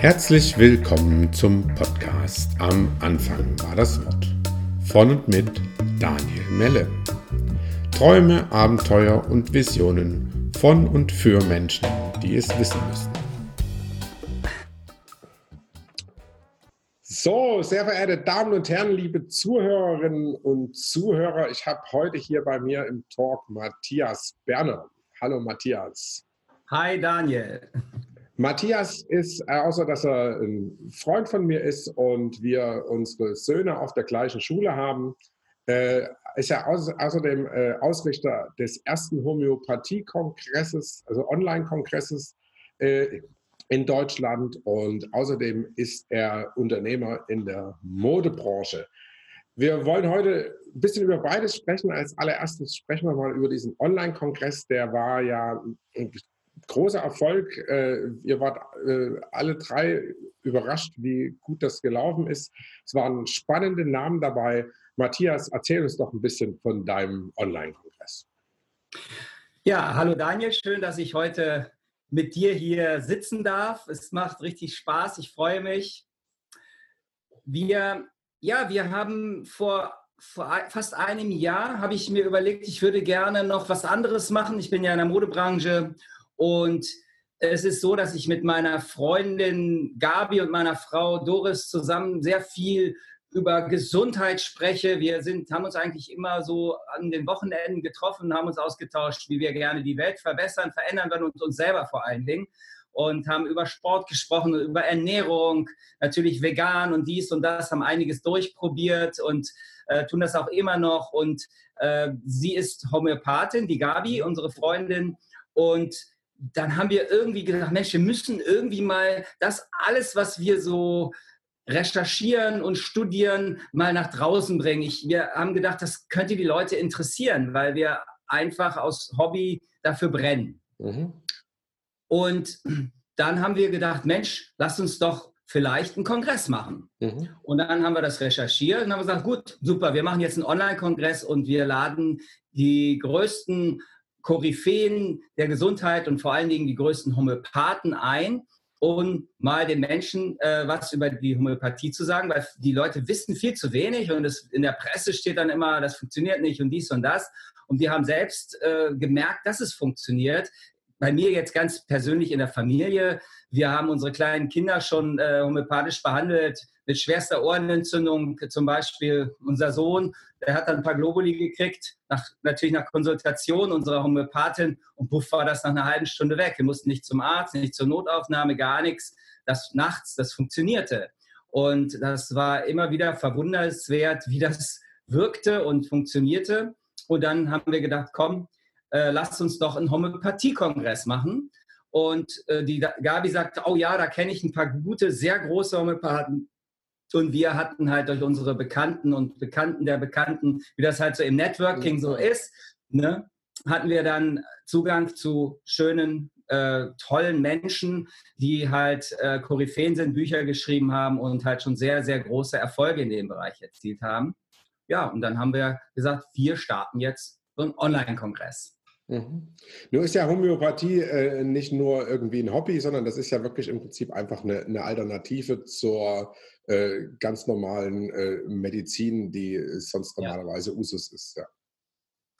Herzlich willkommen zum Podcast Am Anfang war das Wort. Von und mit Daniel Melle. Träume, Abenteuer und Visionen von und für Menschen, die es wissen müssen. So, sehr verehrte Damen und Herren, liebe Zuhörerinnen und Zuhörer, ich habe heute hier bei mir im Talk Matthias Berner. Hallo Matthias. Hi Daniel. Matthias ist, äh, außer dass er ein Freund von mir ist und wir unsere Söhne auf der gleichen Schule haben, äh, ist er außerdem äh, Ausrichter des ersten Homöopathie-Kongresses, also Online-Kongresses in Deutschland und außerdem ist er Unternehmer in der Modebranche. Wir wollen heute ein bisschen über beides sprechen. Als allererstes sprechen wir mal über diesen Online-Kongress. Der war ja großer Erfolg. Äh, ihr wart äh, alle drei überrascht, wie gut das gelaufen ist. Es waren spannende Namen dabei. Matthias, erzähl uns doch ein bisschen von deinem Online-Kongress. Ja, hallo Daniel, schön, dass ich heute mit dir hier sitzen darf. Es macht richtig Spaß, ich freue mich. Wir, ja, wir haben vor, vor fast einem Jahr, habe ich mir überlegt, ich würde gerne noch was anderes machen. Ich bin ja in der Modebranche und es ist so, dass ich mit meiner Freundin Gabi und meiner Frau Doris zusammen sehr viel über Gesundheit spreche. Wir sind, haben uns eigentlich immer so an den Wochenenden getroffen, haben uns ausgetauscht, wie wir gerne die Welt verbessern, verändern wollen und uns selber vor allen Dingen. Und haben über Sport gesprochen, über Ernährung, natürlich vegan und dies und das, haben einiges durchprobiert und äh, tun das auch immer noch. Und äh, sie ist Homöopathin, die Gabi, unsere Freundin. Und dann haben wir irgendwie gedacht, Mensch, wir müssen irgendwie mal das alles, was wir so recherchieren und studieren, mal nach draußen bringen. Ich, wir haben gedacht, das könnte die Leute interessieren, weil wir einfach aus Hobby dafür brennen. Mhm. Und dann haben wir gedacht, Mensch, lass uns doch vielleicht einen Kongress machen. Mhm. Und dann haben wir das recherchiert und haben gesagt, gut, super, wir machen jetzt einen Online-Kongress und wir laden die größten Koryphäen der Gesundheit und vor allen Dingen die größten Homöopathen ein, um mal den Menschen äh, was über die Homöopathie zu sagen, weil die Leute wissen viel zu wenig und es, in der Presse steht dann immer, das funktioniert nicht und dies und das. Und wir haben selbst äh, gemerkt, dass es funktioniert. Bei mir jetzt ganz persönlich in der Familie. Wir haben unsere kleinen Kinder schon äh, homöopathisch behandelt mit schwerster Ohrenentzündung. Zum Beispiel unser Sohn, der hat dann ein paar Globuli gekriegt, nach, natürlich nach Konsultation unserer Homöopathin und puff war das nach einer halben Stunde weg. Wir mussten nicht zum Arzt, nicht zur Notaufnahme, gar nichts. Das nachts, das funktionierte. Und das war immer wieder verwundernswert, wie das wirkte und funktionierte. Und dann haben wir gedacht, komm, äh, lasst uns doch einen Homöopathie-Kongress machen. Und äh, die Gabi sagte, oh ja, da kenne ich ein paar gute, sehr große Homöopathen. Und wir hatten halt durch unsere Bekannten und Bekannten der Bekannten, wie das halt so im Networking so ist, ne, hatten wir dann Zugang zu schönen, äh, tollen Menschen, die halt äh, Koryphäen sind, Bücher geschrieben haben und halt schon sehr, sehr große Erfolge in dem Bereich erzielt haben. Ja, und dann haben wir gesagt, wir starten jetzt so einen Online-Kongress. Mhm. Nur ist ja Homöopathie äh, nicht nur irgendwie ein Hobby, sondern das ist ja wirklich im Prinzip einfach eine, eine Alternative zur äh, ganz normalen äh, Medizin, die sonst normalerweise ja. Usus ist. Ja.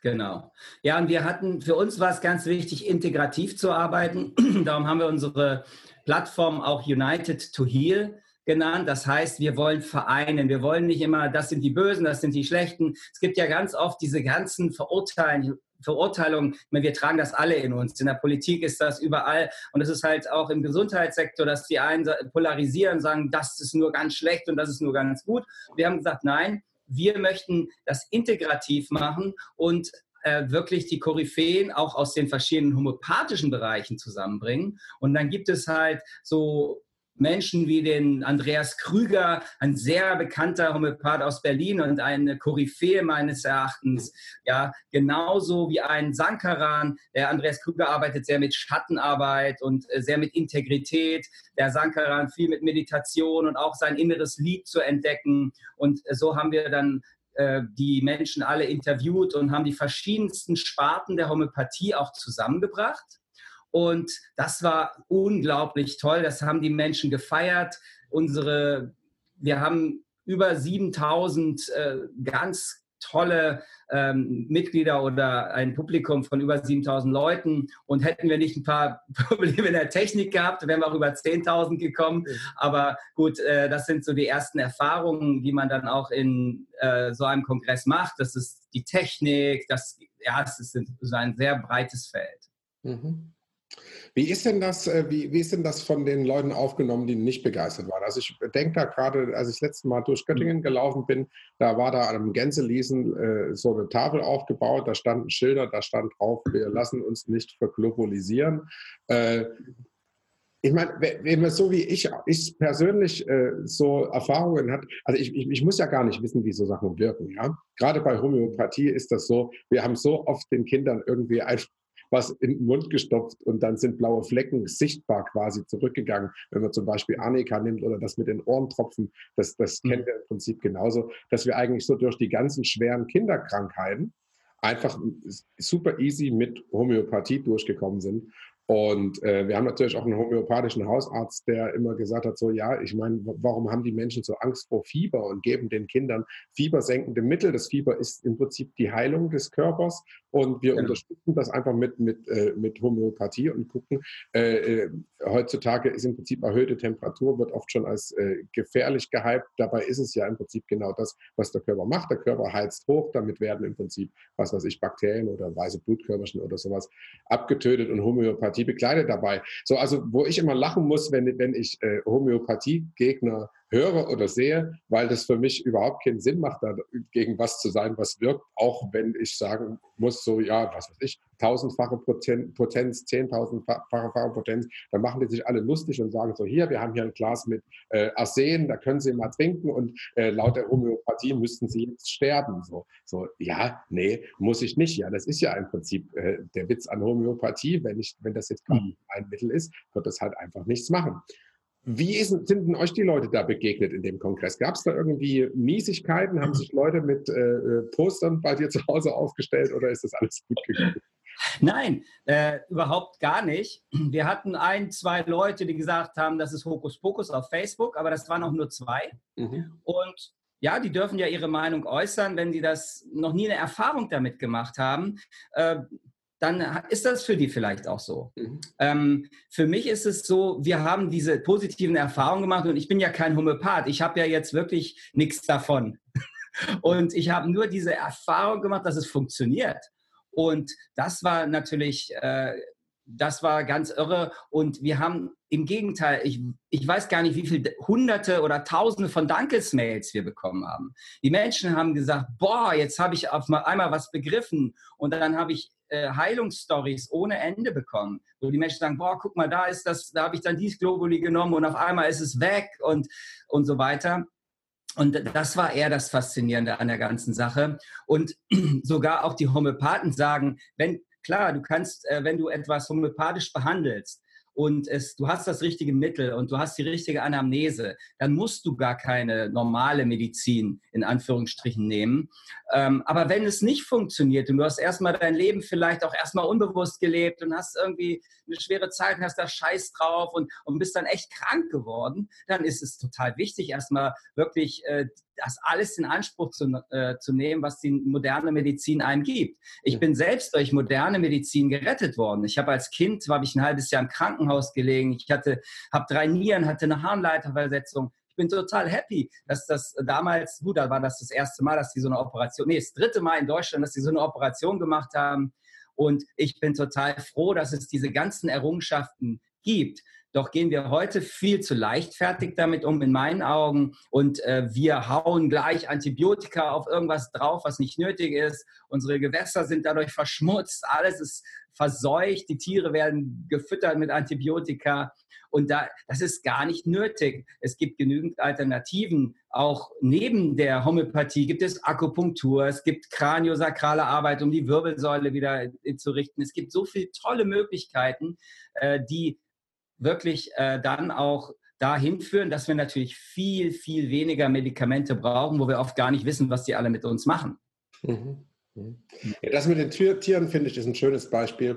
Genau. Ja, und wir hatten, für uns war es ganz wichtig, integrativ zu arbeiten. Darum haben wir unsere Plattform auch United to Heal genannt. Das heißt, wir wollen vereinen. Wir wollen nicht immer, das sind die Bösen, das sind die Schlechten. Es gibt ja ganz oft diese ganzen Verurteilen, Verurteilung, meine, wir tragen das alle in uns. In der Politik ist das überall und es ist halt auch im Gesundheitssektor, dass die einen polarisieren, sagen, das ist nur ganz schlecht und das ist nur ganz gut. Wir haben gesagt, nein, wir möchten das integrativ machen und äh, wirklich die Koryphäen auch aus den verschiedenen homöopathischen Bereichen zusammenbringen. Und dann gibt es halt so Menschen wie den Andreas Krüger, ein sehr bekannter Homöopath aus Berlin und eine Koryphäe meines Erachtens. Ja, genauso wie ein Sankaran. Der Andreas Krüger arbeitet sehr mit Schattenarbeit und äh, sehr mit Integrität. Der Sankaran viel mit Meditation und auch sein inneres Lied zu entdecken. Und äh, so haben wir dann äh, die Menschen alle interviewt und haben die verschiedensten Sparten der Homöopathie auch zusammengebracht Und das war unglaublich toll. Das haben die Menschen gefeiert. Unsere, wir haben über 7000 äh, ganz tolle ähm, Mitglieder oder ein Publikum von über 7000 Leuten. Und hätten wir nicht ein paar Probleme in der Technik gehabt, wären wir auch über 10.000 gekommen. Aber gut, äh, das sind so die ersten Erfahrungen, die man dann auch in äh, so einem Kongress macht. Das ist die Technik, das, ja, es ist ein sehr breites Feld. Mhm. Wie ist denn das, äh, wie, wie ist denn das von den Leuten aufgenommen, die nicht begeistert waren? Also ich denke da gerade, als ich das letzte Mal durch Göttingen gelaufen bin, da war da am Gänseliesen äh, so eine Tafel aufgebaut, da standen Schilder, da stand drauf, wir lassen uns nicht verglobalisieren. Äh, ich meine, wenn man so wie ich, ich persönlich äh, so Erfahrungen hat, also ich, ich, ich, muss ja gar nicht wissen, wie so Sachen wirken, ja. Gerade bei Homöopathie ist das so, wir haben so oft den Kindern irgendwie einfach was in den Mund gestopft und dann sind blaue Flecken sichtbar quasi zurückgegangen. Wenn man zum Beispiel Annika nimmt oder das mit den Ohrentropfen, das, das mhm. kennt ihr im Prinzip genauso, dass wir eigentlich so durch die ganzen schweren Kinderkrankheiten einfach super easy mit Homöopathie durchgekommen sind. Und äh, wir haben natürlich auch einen homöopathischen Hausarzt, der immer gesagt hat, so ja, ich meine, warum haben die Menschen so Angst vor Fieber und geben den Kindern fiebersenkende Mittel? Das Fieber ist im Prinzip die Heilung des Körpers und wir genau. unterstützen das einfach mit, mit, äh, mit Homöopathie und gucken, äh, äh heutzutage ist im Prinzip erhöhte Temperatur, wird oft schon als äh, gefährlich gehypt. Dabei ist es ja im Prinzip genau das, was der Körper macht. Der Körper heizt hoch, damit werden im Prinzip, was weiß ich, Bakterien oder weiße Blutkörperchen oder sowas abgetötet und Homöopathie bekleidet dabei. So, also wo ich immer lachen muss, wenn, wenn ich äh, Homöopathie-Gegner höre oder sehe, weil das für mich überhaupt keinen Sinn macht, da gegen was zu sein, was wirkt, auch wenn ich sagen muss, so, ja, was weiß ich, tausendfache Potenz, zehntausendfache Potenz, dann machen die sich alle lustig und sagen so, hier, wir haben hier ein Glas mit äh, Arsen, da können Sie mal trinken und äh, laut der Homöopathie müssten Sie jetzt sterben. So, so, ja, nee, muss ich nicht. Ja, das ist ja im Prinzip äh, der Witz an Homöopathie. Wenn, ich, wenn das jetzt gerade mhm. ein Mittel ist, wird das halt einfach nichts machen. Wie ist, sind denn euch die Leute da begegnet in dem Kongress? Gab es da irgendwie Miesigkeiten? Haben sich Leute mit äh, äh, Postern bei dir zu Hause aufgestellt oder ist das alles gut gegangen? Nein, äh, überhaupt gar nicht. Wir hatten ein, zwei Leute, die gesagt haben, das ist Hokuspokus auf Facebook, aber das waren auch nur zwei. Mhm. Und ja, die dürfen ja ihre Meinung äußern, wenn sie das noch nie eine Erfahrung damit gemacht haben. Äh, dann ist das für die vielleicht auch so. Mhm. Ähm, für mich ist es so, wir haben diese positiven Erfahrungen gemacht und ich bin ja kein Homöopath. Ich habe ja jetzt wirklich nichts davon. Und ich habe nur diese Erfahrung gemacht, dass es funktioniert. Und das war natürlich, äh, das war ganz irre. Und wir haben im Gegenteil, ich, ich weiß gar nicht, wie viele Hunderte oder Tausende von Dankesmails wir bekommen haben. Die Menschen haben gesagt, boah, jetzt habe ich auf einmal was begriffen. Und dann habe ich äh, Heilungsstories ohne Ende bekommen, wo die Menschen sagen, boah, guck mal, da ist das, da habe ich dann dies Globuli genommen und auf einmal ist es weg und, und so weiter. Und das war eher das Faszinierende an der ganzen Sache. Und sogar auch die Homöopathen sagen, wenn, klar, du kannst, äh, wenn du etwas homöopathisch behandelst, und es, du hast das richtige Mittel und du hast die richtige Anamnese, dann musst du gar keine normale Medizin in Anführungsstrichen nehmen. Ähm, aber wenn es nicht funktioniert und du hast erstmal dein Leben vielleicht auch erstmal unbewusst gelebt und hast irgendwie eine schwere Zeit und hast da Scheiß drauf und, und bist dann echt krank geworden, dann ist es total wichtig, erstmal wirklich äh, das alles in Anspruch zu, äh, zu nehmen, was die moderne Medizin einem gibt. Ich bin selbst durch moderne Medizin gerettet worden. Ich habe als Kind, habe ich ein halbes Jahr im Krankenhaus gelegen. Ich hatte, habe drei Nieren, hatte eine Harnleiterversetzung. Ich bin total happy, dass das damals, gut, da war das das erste Mal, dass die so eine Operation, nee, das dritte Mal in Deutschland, dass die so eine Operation gemacht haben. Und ich bin total froh, dass es diese ganzen Errungenschaften gibt. Doch gehen wir heute viel zu leichtfertig damit um, in meinen Augen. Und äh, wir hauen gleich Antibiotika auf irgendwas drauf, was nicht nötig ist. Unsere Gewässer sind dadurch verschmutzt. Alles ist verseucht. Die Tiere werden gefüttert mit Antibiotika. Und da, das ist gar nicht nötig. Es gibt genügend Alternativen. Auch neben der Homöopathie gibt es Akupunktur, es gibt kraniosakrale Arbeit, um die Wirbelsäule wieder zu richten. Es gibt so viele tolle Möglichkeiten, äh, die wirklich äh, dann auch dahin führen, dass wir natürlich viel, viel weniger Medikamente brauchen, wo wir oft gar nicht wissen, was die alle mit uns machen. Mhm. Mhm. Ja, das mit den Tieren, finde ich, ist ein schönes Beispiel.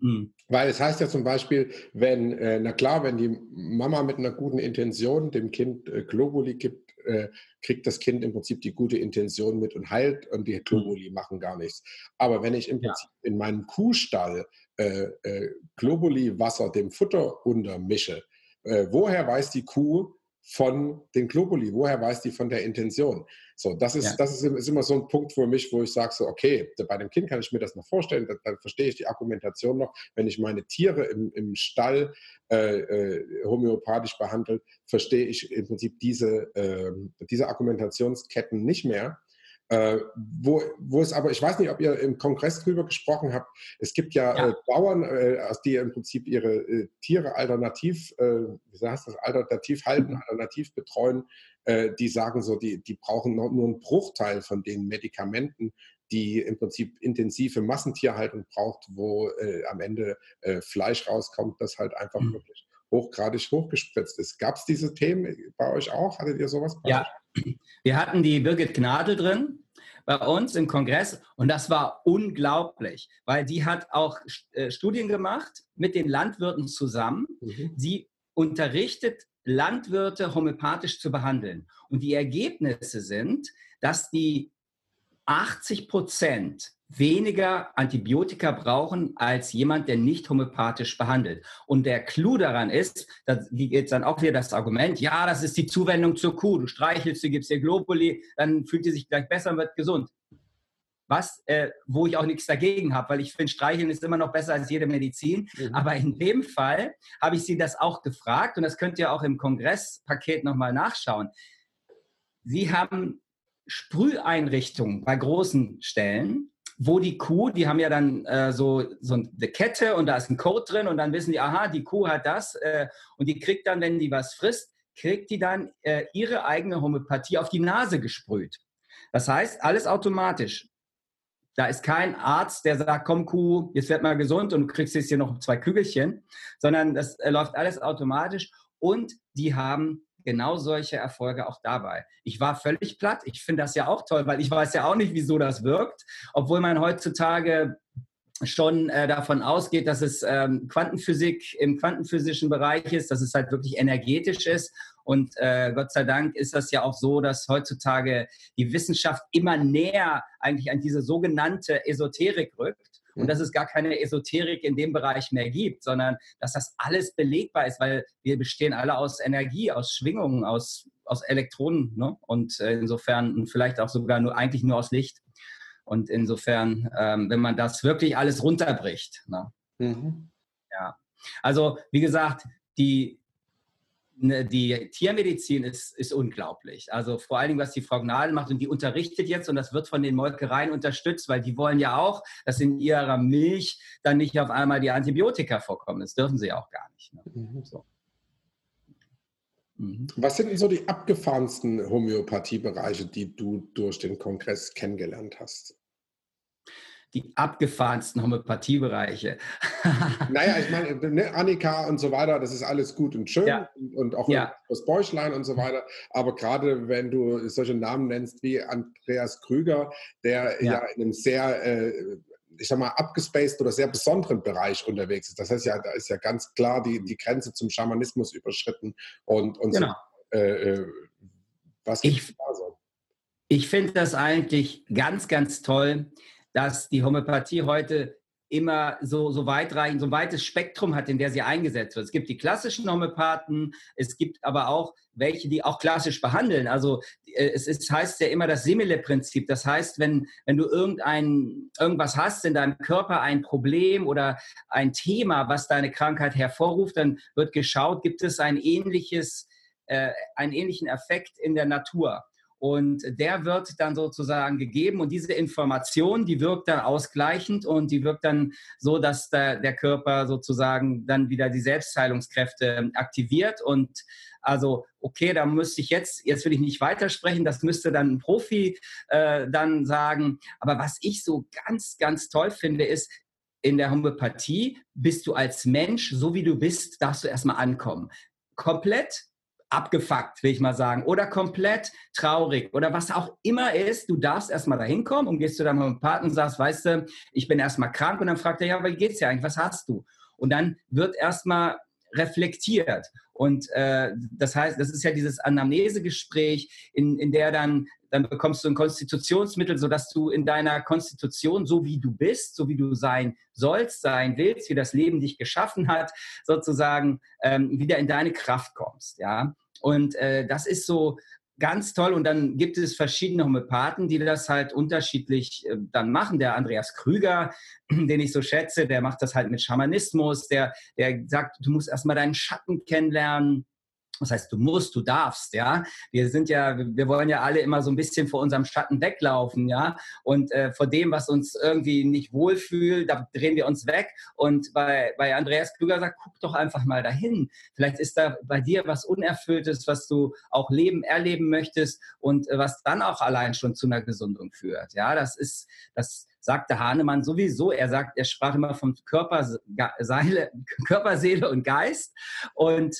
Mhm. Weil es heißt ja zum Beispiel, wenn, äh, na klar, wenn die Mama mit einer guten Intention dem Kind äh, Globuli gibt, äh, kriegt das Kind im Prinzip die gute Intention mit und heilt und die Globuli mhm. machen gar nichts. Aber wenn ich im Prinzip ja. in meinem Kuhstall äh, äh, Globuli-Wasser dem Futter untermische, äh, woher weiß die Kuh, von den Globuli, woher weiß die von der Intention? So, das ist, ja. das ist, ist, immer so ein Punkt für mich, wo ich sage so, okay, bei dem Kind kann ich mir das noch vorstellen, dann, dann verstehe ich die Argumentation noch. Wenn ich meine Tiere im, im Stall äh, äh, homöopathisch behandle, verstehe ich im Prinzip diese, äh, diese Argumentationsketten nicht mehr. Äh, wo, wo es aber, ich weiß nicht, ob ihr im Kongress drüber gesprochen habt, es gibt ja, ja. Äh, Bauern, äh, die im Prinzip ihre äh, Tiere alternativ, äh, wie heißt das, alternativ halten, mhm. alternativ betreuen, die sagen so, die, die brauchen nur einen Bruchteil von den Medikamenten, die im Prinzip intensive Massentierhaltung braucht, wo am Ende Fleisch rauskommt, das halt einfach mhm. wirklich hochgradig hochgespritzt ist. Gab es diese Themen bei euch auch? Hattet ihr sowas? Ja, wir hatten die Birgit Gnadl drin bei uns im Kongress und das war unglaublich, weil die hat auch äh, Studien gemacht mit den Landwirten zusammen. Mhm. Sie unterrichtet Landwirte homöopathisch zu behandeln. Und die Ergebnisse sind, dass die 80 Prozent weniger Antibiotika brauchen als jemand, der nicht homöopathisch behandelt. Und der Clou daran ist, da geht dann auch wieder das Argument, ja, das ist die Zuwendung zur Kuh. Du streichelst sie, gibst ihr Globuli, dann fühlt sie sich gleich besser und wird gesund. Was, äh, wo ich auch nichts dagegen habe, weil ich finde, Streicheln ist immer noch besser als jede Medizin. Mhm. Aber in dem Fall habe ich sie das auch gefragt und das könnt ihr auch im Kongresspaket nochmal nachschauen. Sie haben Sprüheinrichtungen bei großen Stellen, wo die Kuh, die haben ja dann äh, so, so eine Kette und da ist ein Code drin und dann wissen die, aha, die Kuh hat das äh, und die kriegt dann, wenn die was frisst, kriegt die dann äh, ihre eigene Homöopathie auf die Nase gesprüht. Das heißt, alles automatisch. Da ist kein Arzt, der sagt, komm Kuh, jetzt werd mal gesund und du kriegst jetzt hier noch zwei Kügelchen, sondern das äh, läuft alles automatisch und die haben genau solche Erfolge auch dabei. Ich war völlig platt. Ich finde das ja auch toll, weil ich weiß ja auch nicht, wieso das wirkt, obwohl man heutzutage schon äh, davon ausgeht, dass es ähm, Quantenphysik im quantenphysischen Bereich ist, dass es halt wirklich energetisch ist. Und äh, Gott sei Dank ist das ja auch so, dass heutzutage die Wissenschaft immer näher eigentlich an diese sogenannte Esoterik rückt und dass es gar keine Esoterik in dem Bereich mehr gibt, sondern dass das alles belegbar ist, weil wir bestehen alle aus Energie, aus Schwingungen, aus, aus Elektronen ne? und äh, insofern vielleicht auch sogar nur eigentlich nur aus Licht. Und insofern, ähm, wenn man das wirklich alles runterbricht. Ne? Mhm. Ja. Also, wie gesagt, die, die Tiermedizin ist, ist unglaublich. Also vor allen Dingen, was die Frau Gnadl macht und die unterrichtet jetzt und das wird von den Molkereien unterstützt, weil die wollen ja auch, dass in ihrer Milch dann nicht auf einmal die Antibiotika vorkommen. Das dürfen sie auch gar nicht. Ne? Mhm. So. Mhm. Was sind denn so die abgefahrensten Homöopathiebereiche, die du durch den Kongress kennengelernt hast? Die abgefahrensten Homöopathiebereiche. naja, ich meine, ne, Annika und so weiter, das ist alles gut und schön ja. und, und, auch ja. das Bäuchlein und so weiter. Aber gerade wenn du solche Namen nennst wie Andreas Krüger, der ja, ja in einem sehr, äh, ich sag mal, abgespaced oder sehr besonderen Bereich unterwegs ist. Das heißt ja, da ist ja ganz klar die, die Grenze zum Schamanismus überschritten und, und genau. so. Äh, äh was ich? Ich finde das eigentlich ganz, ganz toll, dass die Homöopathie heute immer so, so weitreichend, so ein weites Spektrum hat, in der sie eingesetzt wird. Es gibt die klassischen Homöopathen, es gibt aber auch welche, die auch klassisch behandeln. Also äh, es ist, heißt ja immer das Simile-Prinzip. Das heißt, wenn, wenn du irgendein, irgendwas hast in deinem Körper, ein Problem oder ein Thema, was deine Krankheit hervorruft, dann wird geschaut, gibt es ein ähnliches, äh, einen ähnlichen Effekt in der Natur. Und der wird dann sozusagen gegeben und diese Information, die wirkt dann ausgleichend und die wirkt dann so, dass der, der Körper sozusagen dann wieder die Selbstheilungskräfte aktiviert und also, okay, da müsste ich jetzt, jetzt will ich nicht weitersprechen, das müsste dann ein Profi äh, dann sagen. Aber was ich so ganz, ganz toll finde, ist, in der Homöopathie bist du als Mensch, so wie du bist, darfst du erstmal ankommen. Komplett abgefuckt, will ich mal sagen, oder komplett traurig oder was auch immer ist, du darfst erstmal dahin kommen und gehst zu deinem Homöopathen und sagst, weißt du, ich bin erstmal krank und dann fragt er, ja, wie geht's dir eigentlich, was hast du? Und dann wird erstmal reflektiert. Und äh, das heißt, das ist ja dieses Anamnesegespräch, in, in der dann, dann bekommst du ein Konstitutionsmittel, sodass du in deiner Konstitution, so wie du bist, so wie du sein sollst, sein willst, wie das Leben dich geschaffen hat, sozusagen ähm, wieder in deine Kraft kommst. Ja? Und äh, das ist so ganz toll. Und dann gibt es verschiedene Homöopathen, die das halt unterschiedlich äh, dann machen. Der Andreas Krüger, den ich so schätze, der macht das halt mit Schamanismus. Der, der sagt, du musst erstmal deinen Schatten kennenlernen. Das heißt, du musst, du darfst, ja. Wir sind ja, wir wollen ja alle immer so ein bisschen vor unserem Schatten weglaufen, ja. Und äh, vor dem, was uns irgendwie nicht wohlfühlt, da drehen wir uns weg. Und bei, bei Andreas Klüger sagt, guck doch einfach mal dahin. Vielleicht ist da bei dir was Unerfülltes, was du auch leben, erleben möchtest und äh, was dann auch allein schon zu einer Gesundung führt. Ja, das ist, das, sagte Hahnemann sowieso. Er sagt, er sprach immer vom Körper, Seele, Körper, Seele und Geist. Und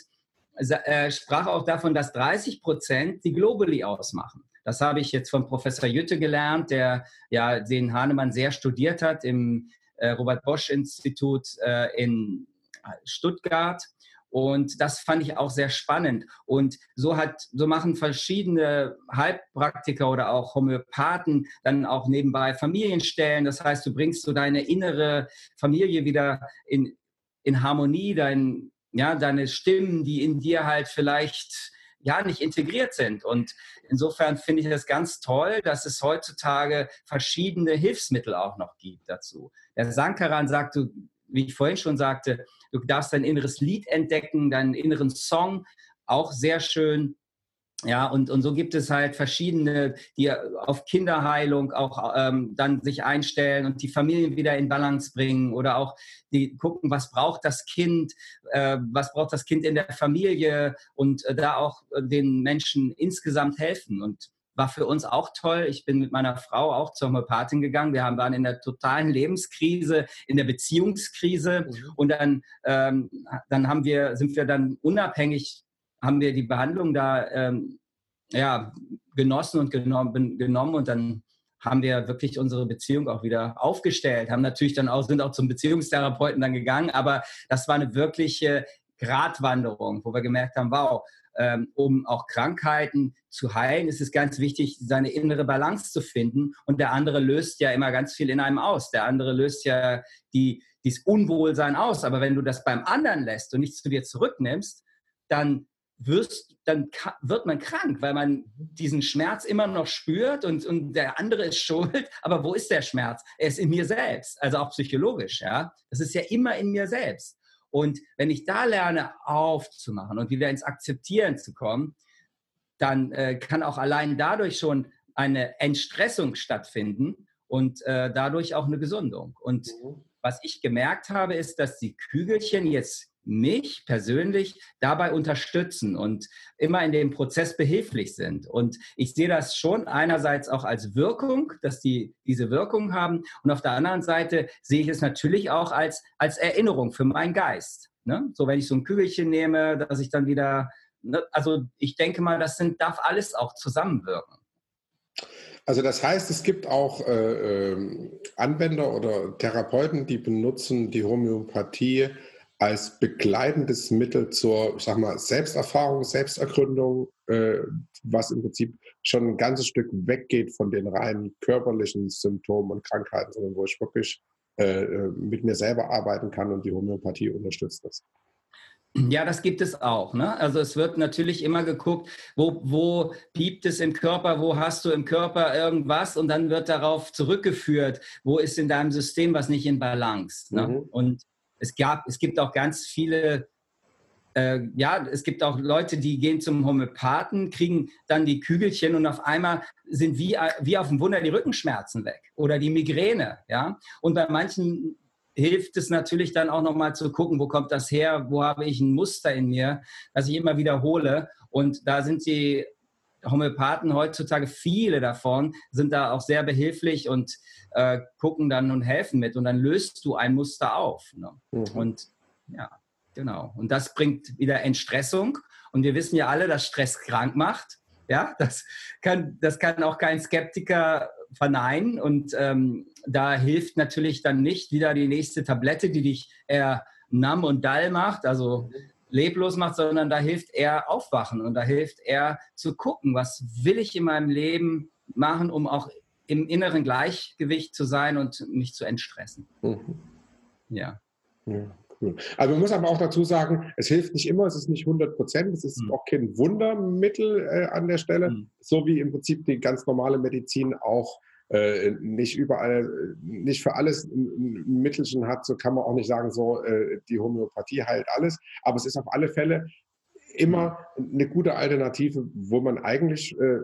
sprach auch davon, dass 30 Prozent die Globally ausmachen. Das habe ich jetzt von Professor Jütte gelernt, der ja den Hahnemann sehr studiert hat im äh, Robert Bosch Institut äh, in Stuttgart. Und das fand ich auch sehr spannend. Und so hat, so machen verschiedene Heilpraktiker oder auch Homöopathen dann auch nebenbei Familienstellen. Das heißt, du bringst so deine innere Familie wieder in, in Harmonie, dein ja, deine Stimmen, die in dir halt vielleicht ja nicht integriert sind. Und insofern finde ich das ganz toll, dass es heutzutage verschiedene Hilfsmittel auch noch gibt dazu. Der Sankaran sagt, du, wie ich vorhin schon sagte, du darfst dein inneres Lied entdecken, deinen inneren Song, auch sehr schön. Ja, und, und so gibt es halt verschiedene, die auf Kinderheilung auch ähm, dann sich einstellen und die Familien wieder in Balance bringen oder auch die gucken, was braucht das Kind, äh, was braucht das Kind in der Familie und äh, da auch äh, den Menschen insgesamt helfen. Und war für uns auch toll. Ich bin mit meiner Frau auch zur Homöopathin gegangen. Wir waren in der totalen Lebenskrise, in der Beziehungskrise. Mhm. Und dann, ähm, dann haben wir, sind wir dann unabhängig haben wir die Behandlung da ähm, ja, genossen und genommen, genommen und dann haben wir wirklich unsere Beziehung auch wieder aufgestellt, haben natürlich dann auch, sind auch zum Beziehungstherapeuten dann gegangen, aber das war eine wirkliche Gratwanderung, wo wir gemerkt haben, wow, ähm, um auch Krankheiten zu heilen, ist es ganz wichtig, seine innere Balance zu finden. Und der andere löst ja immer ganz viel in einem aus. Der andere löst ja die, dieses Unwohlsein aus. Aber wenn du das beim anderen lässt und nicht zu dir zurücknimmst, dann wirst, dann wird man krank, weil man diesen Schmerz immer noch spürt und, und der andere ist schuld. Aber wo ist der Schmerz? Er ist in mir selbst, also auch psychologisch. Ja, das ist ja immer in mir selbst. Und wenn ich da lerne, aufzumachen und wieder ins Akzeptieren zu kommen, dann äh, kann auch allein dadurch schon eine Entstressung stattfinden und äh, dadurch auch eine Gesundung. Und mhm. was ich gemerkt habe, ist, dass die Kügelchen jetzt mich persönlich dabei unterstützen und immer in dem Prozess behilflich sind. Und ich sehe das schon einerseits auch als Wirkung, dass die diese Wirkung haben. Und auf der anderen Seite sehe ich es natürlich auch als, als Erinnerung für meinen Geist. Ne? So, wenn ich so ein Kügelchen nehme, dass ich dann wieder, ne? also ich denke mal, das sind, darf alles auch zusammenwirken. Also das heißt, es gibt auch äh, äh, Anwender oder Therapeuten, die benutzen die Homöopathie als begleitendes Mittel zur, ich sag mal, Selbsterfahrung, Selbstergründung, äh, was im Prinzip schon ein ganzes Stück weggeht von den rein körperlichen Symptomen und Krankheiten, sondern wo ich wirklich äh, äh, mit mir selber arbeiten kann und die Homöopathie unterstützt das. Ja, das gibt es auch. Ne? Also es wird natürlich immer geguckt, wo, wo piept es im Körper, wo hast du im Körper irgendwas und dann wird darauf zurückgeführt, wo ist in deinem System was nicht in Balance. Ne? Mhm. Und es, gab, es gibt auch ganz viele, äh, ja, es gibt auch Leute, die gehen zum Homöopathen, kriegen dann die Kügelchen und auf einmal sind wie, wie auf dem Wunder die Rückenschmerzen weg oder die Migräne. Ja? Und bei manchen hilft es natürlich dann auch nochmal zu gucken, wo kommt das her, wo habe ich ein Muster in mir, das ich immer wiederhole. Und da sind die Homöopathen heutzutage, viele davon, sind da auch sehr behilflich und äh, gucken dann und helfen mit. Und dann löst du ein Muster auf. Ne? Mhm. Und ja, genau. Und das bringt wieder Entstressung Und wir wissen ja alle, dass Stress krank macht. Ja, das kann, das kann auch kein Skeptiker verneinen. Und ähm, da hilft natürlich dann nicht wieder die nächste Tablette, die dich eher namm und dull macht, also leblos macht, sondern da hilft eher aufwachen und da hilft eher zu gucken, was will ich in meinem Leben machen, um auch im inneren Gleichgewicht zu sein und mich zu entstressen. Mhm. Ja. ja. Cool. Also man muss aber auch dazu sagen, es hilft nicht immer, es ist nicht 100 Prozent, es ist mhm. auch kein Wundermittel äh, an der Stelle, mhm. so wie im Prinzip die ganz normale Medizin auch äh, nicht überall, nicht für alles ein Mittelchen hat, so kann man auch nicht sagen, so äh, die Homöopathie heilt alles, aber es ist auf alle Fälle immer eine gute Alternative, wo man eigentlich, äh,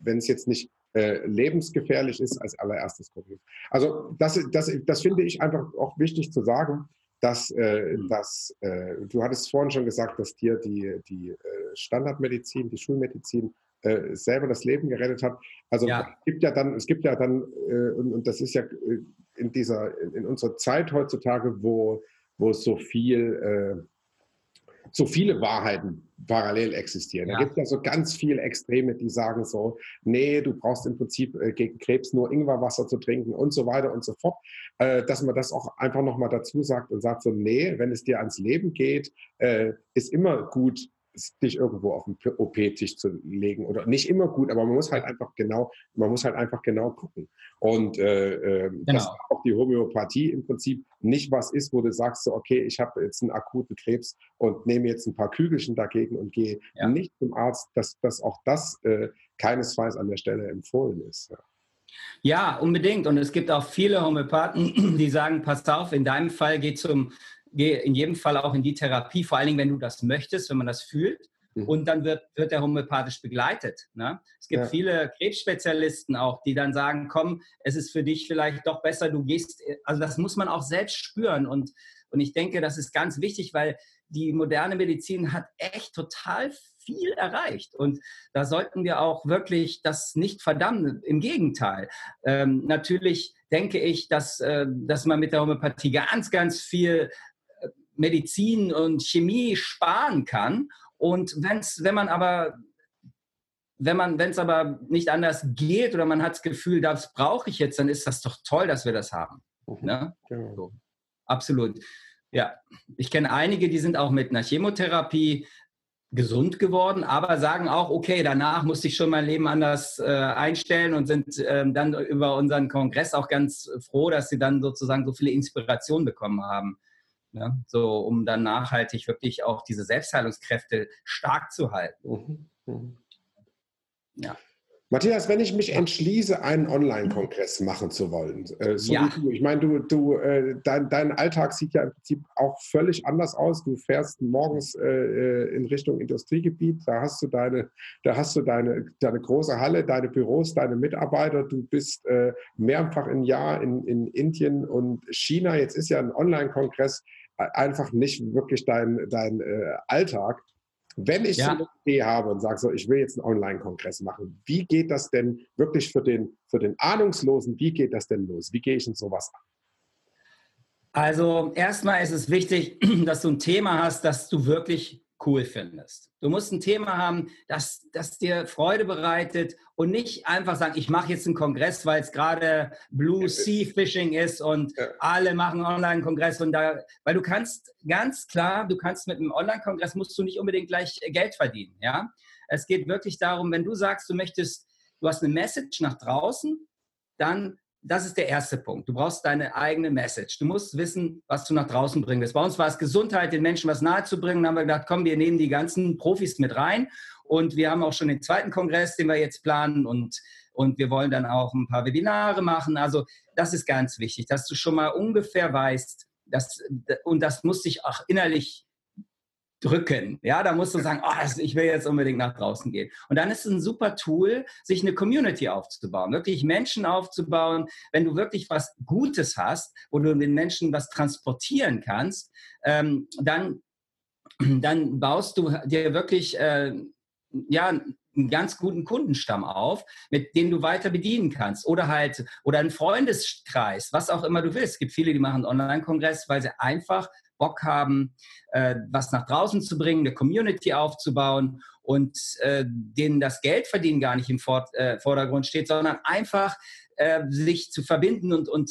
wenn es jetzt nicht äh, lebensgefährlich ist, als allererstes gucken. Also das, das, das finde ich einfach auch wichtig zu sagen, dass, äh, mhm. dass äh, du hattest vorhin schon gesagt, dass dir die, die äh, Standardmedizin, die Schulmedizin äh, selber das Leben gerettet hat. Also ja. es gibt ja dann, es gibt ja dann, äh, und, und, das ist ja in dieser, in unserer Zeit heutzutage, wo, wo es so viel so viele Wahrheiten parallel existieren. Ja. Da gibt es ja so ganz viele Extreme, die sagen so, nee, du brauchst im Prinzip äh, gegen Krebs nur Ingwerwasser zu trinken und so weiter und so fort. Äh, dass man das auch einfach nochmal dazu sagt und sagt so, nee, wenn es dir ans Leben geht, äh, ist immer gut, dich irgendwo auf den OP-Tisch zu legen oder nicht immer gut, aber man muss halt einfach genau, man muss halt einfach genau gucken. Und äh, äh, genau. dass auch die Homöopathie im Prinzip nicht was ist, wo du sagst so, okay, ich habe jetzt einen akuten Krebs und nehme jetzt ein paar Kügelchen dagegen und gehe ja. nicht zum Arzt, dass, dass auch das äh, keinesfalls an der Stelle empfohlen ist. Ja. Ja, unbedingt. Und es gibt auch viele Homöopathen, die sagen, pass auf, in deinem Fall geht zum gehe in jedem Fall auch in die Therapie, vor allen Dingen, wenn du das möchtest, wenn man das fühlt. Mhm. Und dann wird, wird der homöopathisch begleitet. Ne? Es gibt ja. viele Krebsspezialisten auch, die dann sagen, komm, es ist für dich vielleicht doch besser, du gehst, also das muss man auch selbst spüren. Und, und ich denke, das ist ganz wichtig, weil die moderne Medizin hat echt total viel erreicht. Und da sollten wir auch wirklich das nicht verdammen. Im Gegenteil. Ähm, natürlich denke ich, dass, äh, dass man mit der Homöopathie ganz, ganz viel Medizin und Chemie sparen kann. Und wenn's, wenn man aber wenn man, wenn es aber nicht anders geht oder man hat das Gefühl, das brauche ich jetzt, dann ist das doch toll, dass wir das haben. Mhm. Ne? Genau. So. Absolut. Ja, ich kenne einige, die sind auch mit einer Chemotherapie gesund geworden, aber sagen auch, okay, danach musste ich schon mein Leben anders äh, einstellen und sind ähm, dann über unseren Kongress auch ganz froh, dass sie dann sozusagen so viele Inspirationen bekommen haben Ne? So, um dann nachhaltig wirklich auch diese Selbstheilungskräfte stark zu halten. Mhm. Mhm. Ja. Matthias, wenn ich mich entschließe, einen Online-Kongress machen zu wollen, äh, so ja. du, ich meine, du, du, äh, dein, dein Alltag sieht ja im Prinzip auch völlig anders aus. Du fährst morgens äh, äh in Richtung Industriegebiet, da hast du deine, da hast du deine, deine große Halle, deine Büros, deine Mitarbeiter. Du bist äh, mehrfach im Jahr in, in Indien und China. Jetzt ist ja ein Online-Kongress einfach nicht wirklich dein, dein äh, Alltag. Wenn ich ja. so eine Idee habe und sage, so, ich will jetzt einen Online-Kongress machen, wie geht das denn wirklich für den, für den Ahnungslosen, wie geht das denn los? Wie gehe ich in sowas an? Also erstmal ist es wichtig, dass du ein Thema hast, das du wirklich cool findest. Du musst ein Thema haben, das, das dir Freude bereitet und nicht einfach sagen, ich mache jetzt einen Kongress, weil es gerade Blue Sea Fishing ist und ja. alle machen Online-Kongress und da, weil du kannst ganz klar, du kannst mit einem Online-Kongress musst du nicht unbedingt gleich Geld verdienen, ja. Es geht wirklich darum, wenn du sagst, du möchtest, du hast eine Message nach draußen, dann das ist der erste Punkt. Du brauchst deine eigene Message. Du musst wissen, was du nach draußen bringst. Bei uns war es Gesundheit, den Menschen was nahezubringen. Dann haben wir gedacht, komm, wir nehmen die ganzen Profis mit rein. Und wir haben auch schon den zweiten Kongress, den wir jetzt planen. Und, und wir wollen dann auch ein paar Webinare machen. Also das ist ganz wichtig, dass du schon mal ungefähr weißt, dass, und das muss sich auch innerlich drücken. Ja, da musst du sagen, oh, ich will jetzt unbedingt nach draußen gehen. Und dann ist es ein super Tool, sich eine Community aufzubauen, wirklich Menschen aufzubauen. Wenn du wirklich was Gutes hast, wo du den Menschen was transportieren kannst, ähm, dann, dann baust du dir wirklich äh, ja, einen ganz guten Kundenstamm auf, mit dem du weiter bedienen kannst. Oder halt, oder einen Freundeskreis, was auch immer du willst. Es gibt viele, die machen einen Online-Kongress, weil sie einfach Bock haben, äh, was nach draußen zu bringen, eine Community aufzubauen und äh, denen das Geld verdienen gar nicht im äh, Vordergrund steht, sondern einfach äh, sich zu verbinden und, und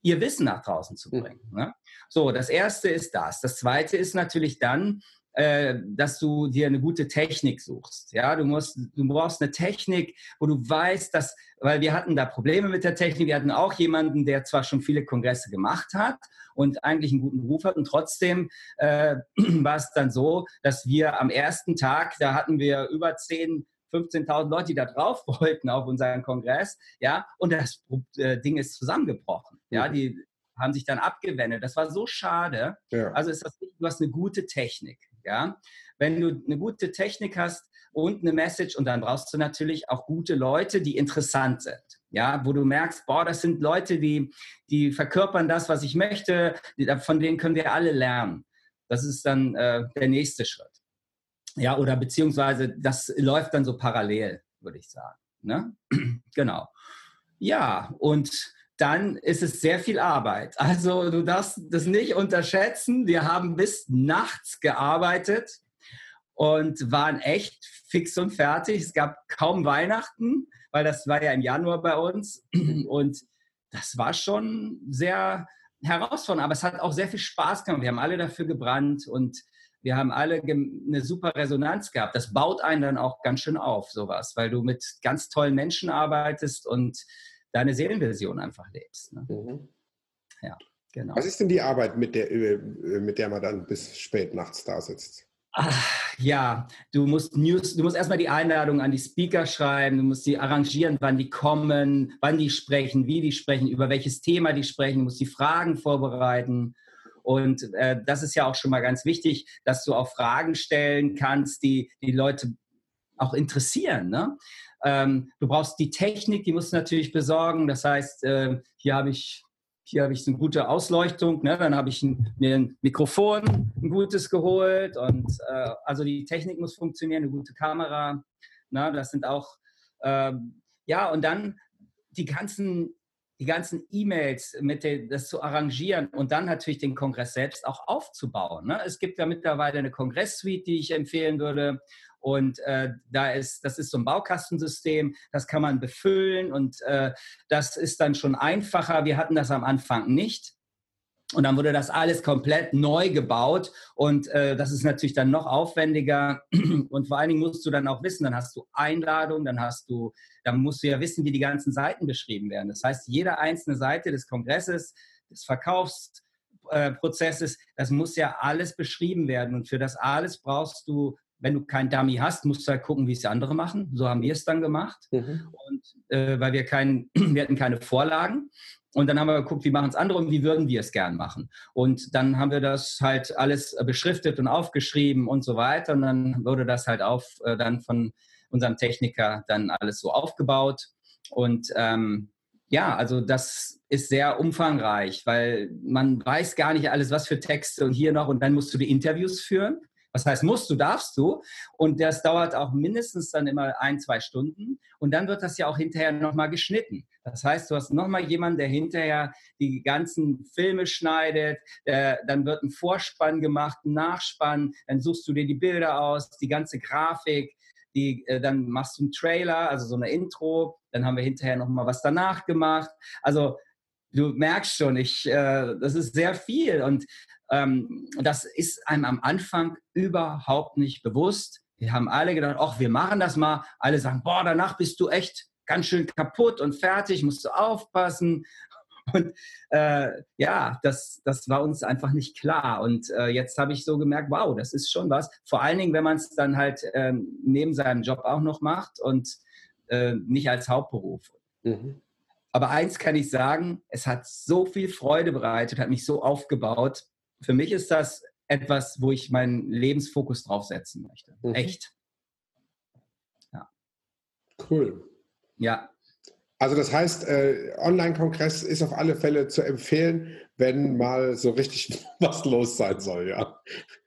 ihr Wissen nach draußen zu bringen. Ne? So, das erste ist das. Das zweite ist natürlich dann, äh, dass du dir eine gute Technik suchst. Ja, du musst, du brauchst eine Technik, wo du weißt, dass, weil wir hatten da Probleme mit der Technik. Wir hatten auch jemanden, der zwar schon viele Kongresse gemacht hat und eigentlich einen guten Ruf hat und trotzdem äh, war es dann so, dass wir am ersten Tag, da hatten wir über zehn 15.000 Leute, die da drauf wollten auf unseren Kongress, ja, und das äh, Ding ist zusammengebrochen, ja, mhm. die haben sich dann abgewendet. Das war so schade. Ja. Also ist das, du hast eine gute Technik, ja. Wenn du eine gute Technik hast und eine Message und dann brauchst du natürlich auch gute Leute, die interessant sind. Ja, wo du merkst, boah, das sind Leute, die, die verkörpern das, was ich möchte, von denen können wir alle lernen. Das ist dann äh, der nächste Schritt. Ja, oder beziehungsweise das läuft dann so parallel, würde ich sagen. Ne? genau. Ja, und dann ist es sehr viel Arbeit. Also du darfst das nicht unterschätzen. Wir haben bis nachts gearbeitet und waren echt fix und fertig. Es gab kaum Weihnachten, weil das war ja im Januar bei uns. Und das war schon sehr herausfordernd, aber es hat auch sehr viel Spaß gemacht. Wir haben alle dafür gebrannt und wir haben alle eine super Resonanz gehabt. Das baut einen dann auch ganz schön auf, sowas, weil du mit ganz tollen Menschen arbeitest und deine Seelenversion einfach lebst. Ne? Mhm. Ja, genau. Was ist denn die Arbeit, mit der, äh, mit der man dann bis spät nachts da sitzt? Ach, ja, du musst News, du musst erstmal die Einladung an die Speaker schreiben, du musst die arrangieren, wann die kommen, wann die sprechen, wie die sprechen, über welches Thema die sprechen, du musst die Fragen vorbereiten. Und äh, das ist ja auch schon mal ganz wichtig, dass du auch Fragen stellen kannst, die die Leute auch interessieren. Ne? Ähm, du brauchst die Technik, die musst du natürlich besorgen. Das heißt, äh, hier habe ich hier ich eine gute Ausleuchtung, ne? dann habe ich ein, mir ein Mikrofon, ein gutes geholt und äh, also die Technik muss funktionieren, eine gute Kamera, ne? das sind auch, äh, ja und dann die ganzen die ganzen E-Mails, mit den, das zu arrangieren und dann natürlich den Kongress selbst auch aufzubauen. Ne? Es gibt ja mittlerweile eine Kongresssuite, die ich empfehlen würde. Und äh, da ist, das ist so ein Baukastensystem, das kann man befüllen und äh, das ist dann schon einfacher. Wir hatten das am Anfang nicht. Und dann wurde das alles komplett neu gebaut und äh, das ist natürlich dann noch aufwendiger. Und vor allen Dingen musst du dann auch wissen, dann hast du Einladungen, dann hast du, dann musst du ja wissen, wie die ganzen Seiten beschrieben werden. Das heißt, jede einzelne Seite des Kongresses, des Verkaufsprozesses, das muss ja alles beschrieben werden. Und für das alles brauchst du wenn du kein Dummy hast, musst du halt gucken, wie es andere machen. So haben wir es dann gemacht. Mhm. Und äh, weil wir kein, wir hatten keine Vorlagen. Und dann haben wir geguckt, wie machen es andere und wie würden wir es gern machen. Und dann haben wir das halt alles beschriftet und aufgeschrieben und so weiter. Und dann wurde das halt auf, äh, dann von unserem Techniker dann alles so aufgebaut. Und ähm, ja, also das ist sehr umfangreich, weil man weiß gar nicht alles, was für Texte und hier noch. Und dann musst du die Interviews führen. Was heißt, musst du, darfst du. Und das dauert auch mindestens dann immer ein, zwei Stunden. Und dann wird das ja auch hinterher nochmal geschnitten. Das heißt, du hast nochmal jemanden, der hinterher die ganzen Filme schneidet. Äh, dann wird ein Vorspann gemacht, ein Nachspann. Dann suchst du dir die Bilder aus, die ganze Grafik. Die, äh, dann machst du einen Trailer, also so eine Intro. Dann haben wir hinterher nochmal was danach gemacht. Also du merkst schon, ich, äh, das ist sehr viel. Und ähm, das ist einem am Anfang überhaupt nicht bewusst. Wir haben alle gedacht, ach, wir machen das mal. Alle sagen, boah, danach bist du echt ganz schön kaputt und fertig, musst du aufpassen. Und äh, ja, das, das war uns einfach nicht klar. Und äh, jetzt habe ich so gemerkt, wow, das ist schon was. Vor allen Dingen, wenn man es dann halt äh, neben seinem Job auch noch macht und äh, nicht als Hauptberuf. Mhm. Aber eins kann ich sagen, es hat so viel Freude bereitet, hat mich so aufgebaut für mich ist das etwas, wo ich meinen Lebensfokus draufsetzen möchte. Mhm. Echt. Ja. Cool. Ja. Also das heißt, äh, Online-Kongress ist auf alle Fälle zu empfehlen, wenn mal so richtig was los sein soll, ja.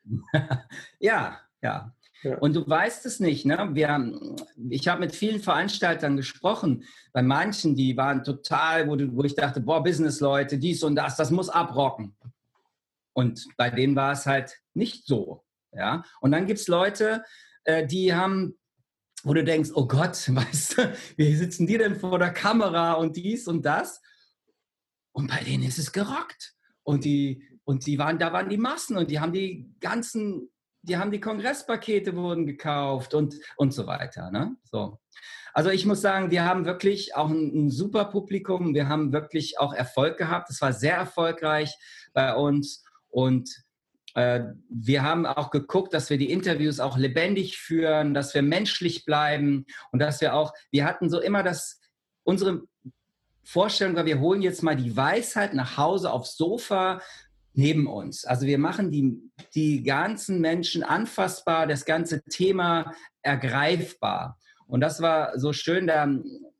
ja, ja. Ja. Und du weißt es nicht. Ne? Wir, ich habe mit vielen Veranstaltern gesprochen. Bei manchen, die waren total, wo, du, wo ich dachte, boah, Business-Leute, dies und das, das muss abrocken. Und bei denen war es halt nicht so. Ja? Und dann gibt es Leute, äh, die haben, wo du denkst, oh Gott, weißt du, wie sitzen die denn vor der Kamera und dies und das? Und bei denen ist es gerockt. Und die, und die waren, da waren die Massen und die haben die ganzen, die haben die Kongresspakete wurden gekauft und, und so weiter. Ne? So. Also ich muss sagen, wir haben wirklich auch ein, ein super Publikum. Wir haben wirklich auch Erfolg gehabt. Es war sehr erfolgreich bei uns. Und äh, wir haben auch geguckt, dass wir die Interviews auch lebendig führen, dass wir menschlich bleiben und dass wir auch, wir hatten so immer das, unsere Vorstellung war, wir holen jetzt mal die Weisheit nach Hause aufs Sofa neben uns. Also wir machen die, die ganzen Menschen anfassbar, das ganze Thema ergreifbar. Und das war so schön, da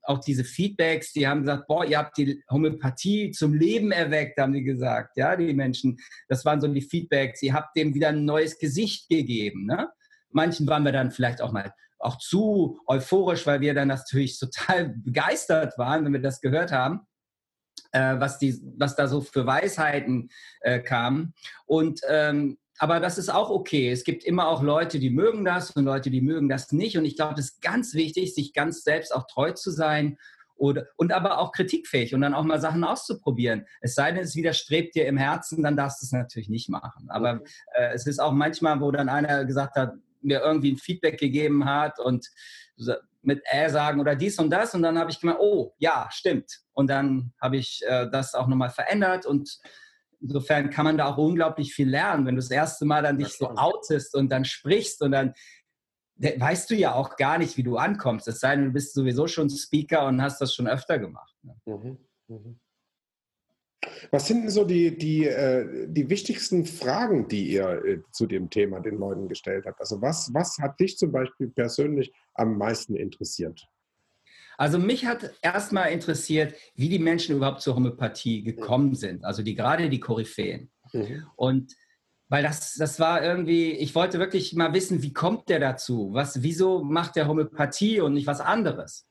auch diese Feedbacks, die haben gesagt, boah, ihr habt die Homöopathie zum Leben erweckt, haben die gesagt, ja, die Menschen. Das waren so die Feedbacks. Ihr habt dem wieder ein neues Gesicht gegeben. Ne? Manchen waren wir dann vielleicht auch mal auch zu euphorisch, weil wir dann natürlich total begeistert waren, wenn wir das gehört haben, äh, was, die, was da so für Weisheiten äh, kamen. Und ähm, aber das ist auch okay. Es gibt immer auch Leute, die mögen das und Leute, die mögen das nicht. Und ich glaube, es ist ganz wichtig, sich ganz selbst auch treu zu sein oder, und aber auch kritikfähig und dann auch mal Sachen auszuprobieren. Es sei denn, es widerstrebt dir im Herzen, dann darfst du es natürlich nicht machen. Aber äh, es ist auch manchmal, wo dann einer gesagt hat, mir irgendwie ein Feedback gegeben hat und mit äh sagen oder dies und das und dann habe ich gemeint, oh ja, stimmt. Und dann habe ich äh, das auch nochmal verändert und insofern kann man da auch unglaublich viel lernen, wenn du das erste Mal dann dich so outest und dann sprichst und dann weißt du ja auch gar nicht, wie du ankommst. Es sei denn, du bist sowieso schon Speaker und hast das schon öfter gemacht. Ne? Mhm. Mhm. Was sind denn so die, die, äh, die wichtigsten Fragen, die ihr äh, zu dem Thema den Leuten gestellt habt? Also was, was hat dich zum Beispiel persönlich am meisten interessiert? Also mich hat erstmal interessiert, wie die Menschen überhaupt zur Homöopathie gekommen sind, also die gerade die Koryphäen. Mhm. Und weil das, das war irgendwie, ich wollte wirklich mal wissen, wie kommt der dazu? Was, wieso macht der Homöopathie und nicht was anderes?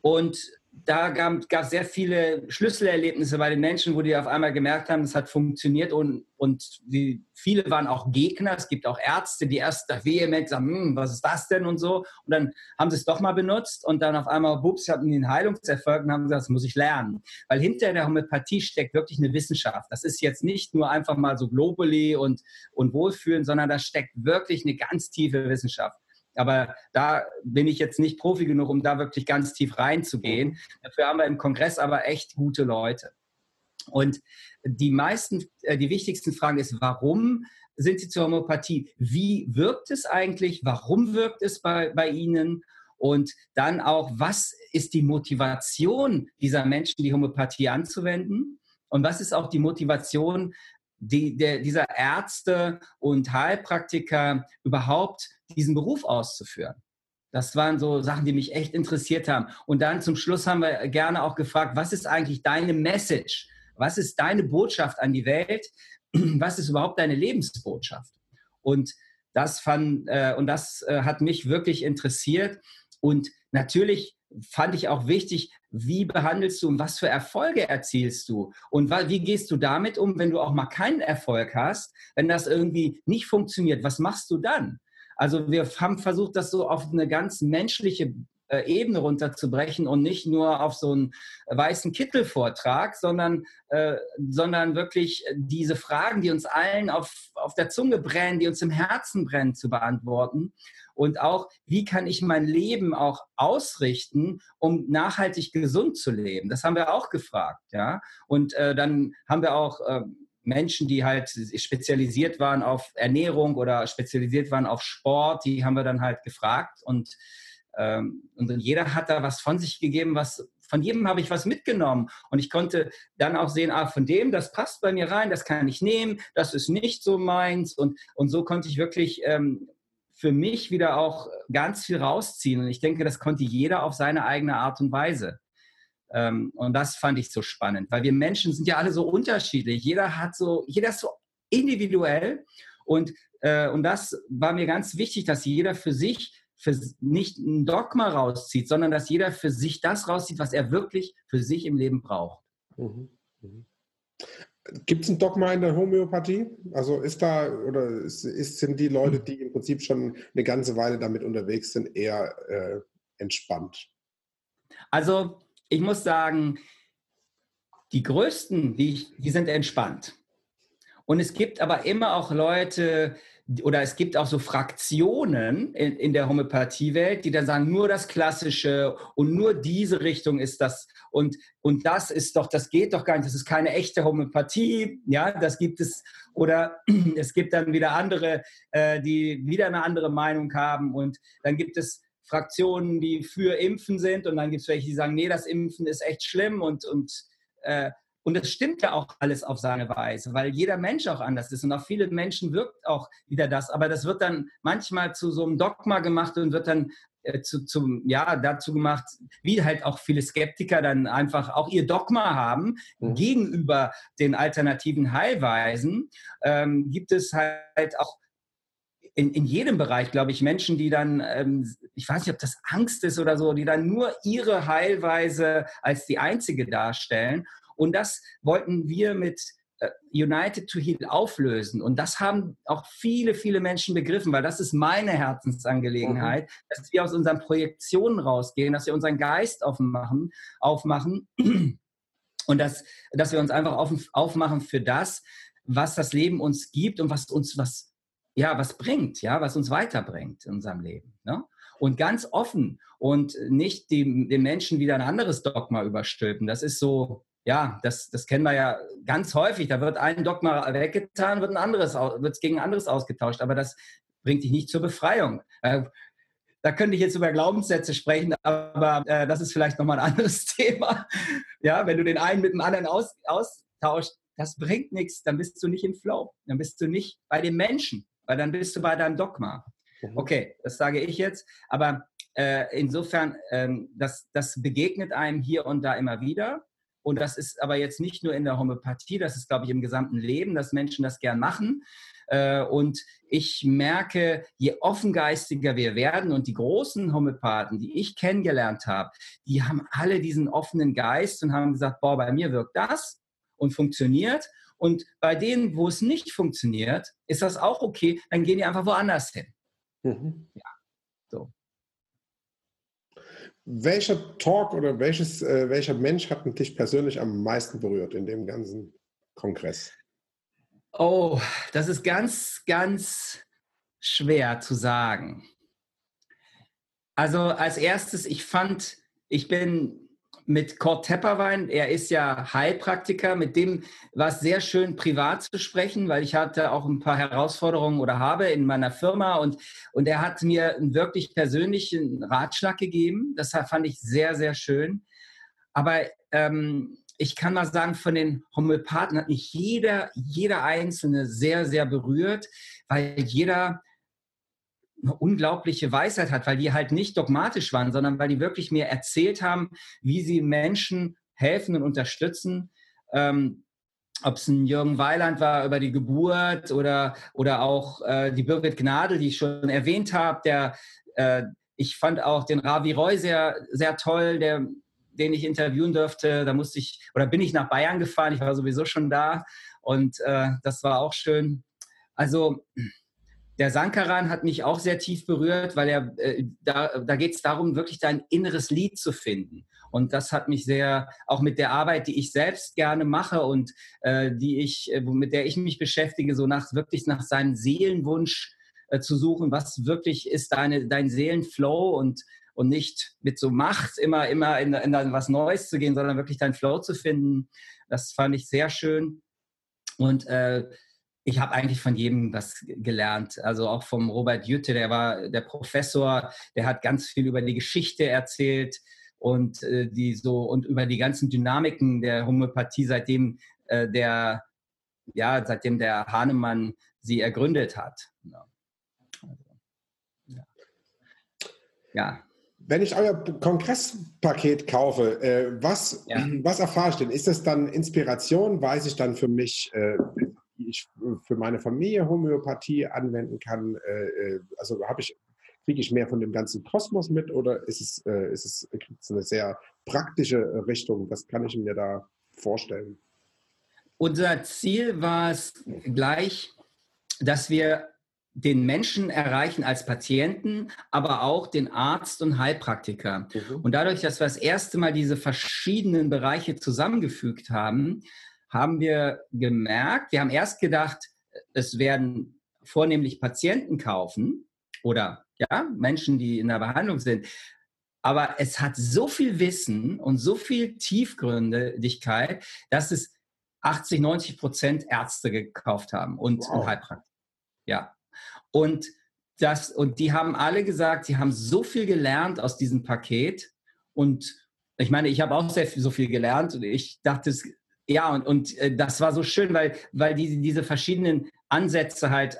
Und da gab es sehr viele Schlüsselerlebnisse bei den Menschen, wo die auf einmal gemerkt haben, es hat funktioniert und, und die, viele waren auch Gegner. Es gibt auch Ärzte, die erst vehement sagen, hm, was ist das denn und so. Und dann haben sie es doch mal benutzt und dann auf einmal, bups, hatten einen Heilungserfolg und haben gesagt, das muss ich lernen. Weil hinter der Homöopathie steckt wirklich eine Wissenschaft. Das ist jetzt nicht nur einfach mal so globally und, und Wohlfühlen, sondern da steckt wirklich eine ganz tiefe Wissenschaft. Aber da bin ich jetzt nicht Profi genug, um da wirklich ganz tief reinzugehen. Dafür haben wir im Kongress aber echt gute Leute. Und die meisten, äh, die wichtigsten Fragen ist, warum sind Sie zur Homöopathie? Wie wirkt es eigentlich? Warum wirkt es bei, bei Ihnen? Und dann auch, was ist die Motivation dieser Menschen, die Homöopathie anzuwenden? Und was ist auch die Motivation die, der, dieser Ärzte und Heilpraktiker überhaupt diesen Beruf auszuführen. Das waren so Sachen, die mich echt interessiert haben. Und dann zum Schluss haben wir gerne auch gefragt, was ist eigentlich deine Message? Was ist deine Botschaft an die Welt? Was ist überhaupt deine Lebensbotschaft? Und das, fand, äh, und das äh, hat mich wirklich interessiert. Und natürlich fand ich auch wichtig, wie behandelst du und was für Erfolge erzielst du? Und wie gehst du damit um, wenn du auch mal keinen Erfolg hast, wenn das irgendwie nicht funktioniert? Was machst du dann? Also wir haben versucht, das so auf eine ganz menschliche äh, Ebene runterzubrechen und nicht nur auf so einen weißen Kittelvortrag, sondern, äh, sondern wirklich diese Fragen, die uns allen auf, auf der Zunge brennen, die uns im Herzen brennen, zu beantworten und auch, wie kann ich mein Leben auch ausrichten, um nachhaltig gesund zu leben? Das haben wir auch gefragt, ja. Und äh, dann haben wir auch äh, Menschen, die halt spezialisiert waren auf Ernährung oder spezialisiert waren auf Sport, die haben wir dann halt gefragt und ähm, und jeder hat da was von sich gegeben, was von jedem habe ich was mitgenommen. Und ich konnte dann auch sehen, ah, von dem, das passt bei mir rein, das kann ich nehmen, das ist nicht so meins. Und, und so konnte ich wirklich ähm, für mich wieder auch ganz viel rausziehen. Und ich denke, das konnte jeder auf seine eigene Art und Weise. Ähm, und das fand ich so spannend, weil wir Menschen sind ja alle so unterschiedlich. Jeder hat so, jeder ist so individuell. Und, äh, und das war mir ganz wichtig, dass jeder für sich für nicht ein Dogma rauszieht, sondern dass jeder für sich das rauszieht, was er wirklich für sich im Leben braucht. Mhm. Mhm. Gibt es ein Dogma in der Homöopathie? Also ist da oder ist, ist, sind die Leute, die im Prinzip schon eine ganze Weile damit unterwegs sind, eher äh, entspannt? Also ich muss sagen, die größten, die, die sind entspannt. Und es gibt aber immer auch Leute, oder es gibt auch so Fraktionen in, in der Homöopathiewelt, die dann sagen, nur das Klassische und nur diese Richtung ist das und, und das ist doch, das geht doch gar nicht, das ist keine echte Homöopathie, ja, das gibt es, oder es gibt dann wieder andere, äh, die wieder eine andere Meinung haben und dann gibt es Fraktionen, die für Impfen sind und dann gibt es welche, die sagen, nee, das Impfen ist echt schlimm und, und äh, und das stimmt ja auch alles auf seine Weise, weil jeder Mensch auch anders ist und auf viele Menschen wirkt auch wieder das. Aber das wird dann manchmal zu so einem Dogma gemacht und wird dann äh, zu, zum, ja, dazu gemacht, wie halt auch viele Skeptiker dann einfach auch ihr Dogma haben mhm. gegenüber den alternativen Heilweisen, ähm, gibt es halt auch in, in jedem Bereich, glaube ich, Menschen, die dann, ähm, ich weiß nicht, ob das Angst ist oder so, die dann nur ihre Heilweise als die einzige darstellen und das wollten wir mit äh, United to Heal auflösen. Und das haben auch viele, viele Menschen begriffen, weil das ist meine Herzensangelegenheit, mhm. dass wir aus unseren Projektionen rausgehen, dass wir unseren Geist aufmachen, aufmachen und dass, dass wir uns einfach auf, aufmachen für das, was das Leben uns gibt und was uns was, ja, was bringt, ja, was uns weiterbringt in unserem Leben. Ne? Und ganz offen und nicht die, den Menschen wieder ein anderes Dogma überstülpen. Das ist so, ja, das, das kennen wir ja ganz häufig. Da wird ein Dogma weggetan, wird ein anderes, wird gegen ein anderes ausgetauscht. Aber das bringt dich nicht zur Befreiung. Äh, da könnte ich jetzt über Glaubenssätze sprechen, aber äh, das ist vielleicht nochmal ein anderes Thema. Ja, wenn du den einen mit dem anderen aus, austauscht, das bringt nichts, dann bist du nicht im Flow. Dann bist du nicht bei den Menschen, weil dann bist du bei deinem Dogma. Mhm. Okay, das sage ich jetzt. Aber äh, insofern, ähm, das, das begegnet einem hier und da immer wieder. Und das ist aber jetzt nicht nur in der Homöopathie, das ist, glaube ich, im gesamten Leben, dass Menschen das gern machen. Äh, und ich merke, je offengeistiger wir werden und die großen Homöopathen, die ich kennengelernt habe, die haben alle diesen offenen Geist und haben gesagt, boah, bei mir wirkt das und funktioniert. Und bei denen, wo es nicht funktioniert, ist das auch okay, dann gehen die einfach woanders hin. Mhm. Ja, so. Welcher Talk oder welches, äh, welcher Mensch hat dich persönlich am meisten berührt in dem ganzen Kongress? Oh, das ist ganz, ganz schwer zu sagen. Also als erstes, ich fand, ich bin mit Kurt Tepperwein. Er ist ja Heilpraktiker. Mit dem war es sehr schön, privat zu sprechen, weil ich hatte auch ein paar Herausforderungen oder habe in meiner Firma und, und er hat mir einen wirklich persönlichen Ratschlag gegeben. Das fand ich sehr, sehr schön. Aber ähm, ich kann mal sagen, von den Homöopathen hat mich jeder, jeder Einzelne sehr, sehr berührt, weil jeder eine unglaubliche Weisheit hat, weil die halt nicht dogmatisch waren, sondern weil die wirklich mir erzählt haben, wie sie Menschen helfen und unterstützen. Ähm, ob es ein Jürgen Weiland war über die Geburt oder, oder auch äh, die Birgit Gnadl, die ich schon erwähnt habe. Der, äh, ich fand auch den Ravi Roy sehr, sehr toll, der, den ich interviewen durfte. Da musste ich, oder bin ich nach Bayern gefahren, ich war sowieso schon da und äh, das war auch schön. Also der Sankaran hat mich auch sehr tief berührt, weil er äh, da, da geht es darum, wirklich dein inneres Lied zu finden. Und das hat mich sehr, auch mit der Arbeit, die ich selbst gerne mache und äh, die ich, äh, mit der ich mich beschäftige, so nach wirklich nach seinem Seelenwunsch äh, zu suchen, was wirklich ist deine, dein Seelenflow und, und nicht mit so Macht immer, immer in, in was Neues zu gehen, sondern wirklich dein Flow zu finden. Das fand ich sehr schön. Und äh, ich habe eigentlich von jedem was gelernt. Also auch vom Robert Jütte, der war der Professor, der hat ganz viel über die Geschichte erzählt und äh, die so und über die ganzen Dynamiken der Homöopathie, seitdem äh, der ja, seitdem der Hahnemann sie ergründet hat. Ja. Also, ja. ja. Wenn ich euer Kongresspaket kaufe, äh, was, ja. was erfahre ich denn? Ist das dann Inspiration? Weiß ich dann für mich, äh, ich für meine Familie Homöopathie anwenden kann? Äh, äh, also habe ich kriege ich mehr von dem ganzen Kosmos mit oder ist es, äh, ist es eine sehr praktische Richtung? Was kann ich mir da vorstellen? unser Ziel war es gleich, dass wir den Menschen erreichen als Patienten, aber auch den Arzt und Heilpraktiker. Mhm. Und dadurch, dass wir das erste Mal diese verschiedenen Bereiche zusammengefügt haben, haben wir gemerkt, wir haben erst gedacht, es werden vornehmlich Patienten kaufen oder ja, Menschen, die in der Behandlung sind. Aber es hat so viel Wissen und so viel Tiefgründigkeit, dass es 80, 90 Prozent Ärzte gekauft haben und wow. Heilpraktiker. Ja. Und, das, und die haben alle gesagt, sie haben so viel gelernt aus diesem Paket. Und ich meine, ich habe auch sehr viel, so viel gelernt. Und ich dachte, ja, und, und äh, das war so schön, weil, weil die, diese verschiedenen Ansätze halt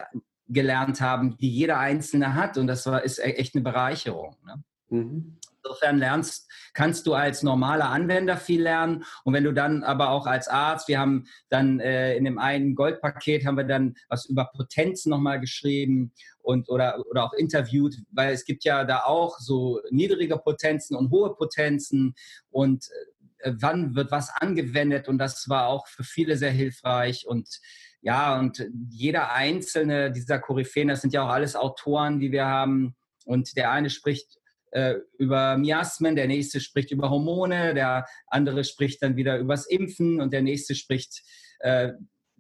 gelernt haben, die jeder Einzelne hat. Und das war, ist e-, echt eine Bereicherung. Ne? Mhm. Insofern lernst, kannst du als normaler Anwender viel lernen. Und wenn du dann aber auch als Arzt, wir haben dann äh, in dem einen Goldpaket haben wir dann was über Potenzen nochmal geschrieben und oder, oder auch interviewt, weil es gibt ja da auch so niedrige Potenzen und hohe Potenzen und äh, wann wird was angewendet und das war auch für viele sehr hilfreich und ja, und jeder einzelne dieser Koryphäen, das sind ja auch alles Autoren, die wir haben. Und der eine spricht äh, über Miasmen, der nächste spricht über Hormone, der andere spricht dann wieder übers Impfen und der nächste spricht äh,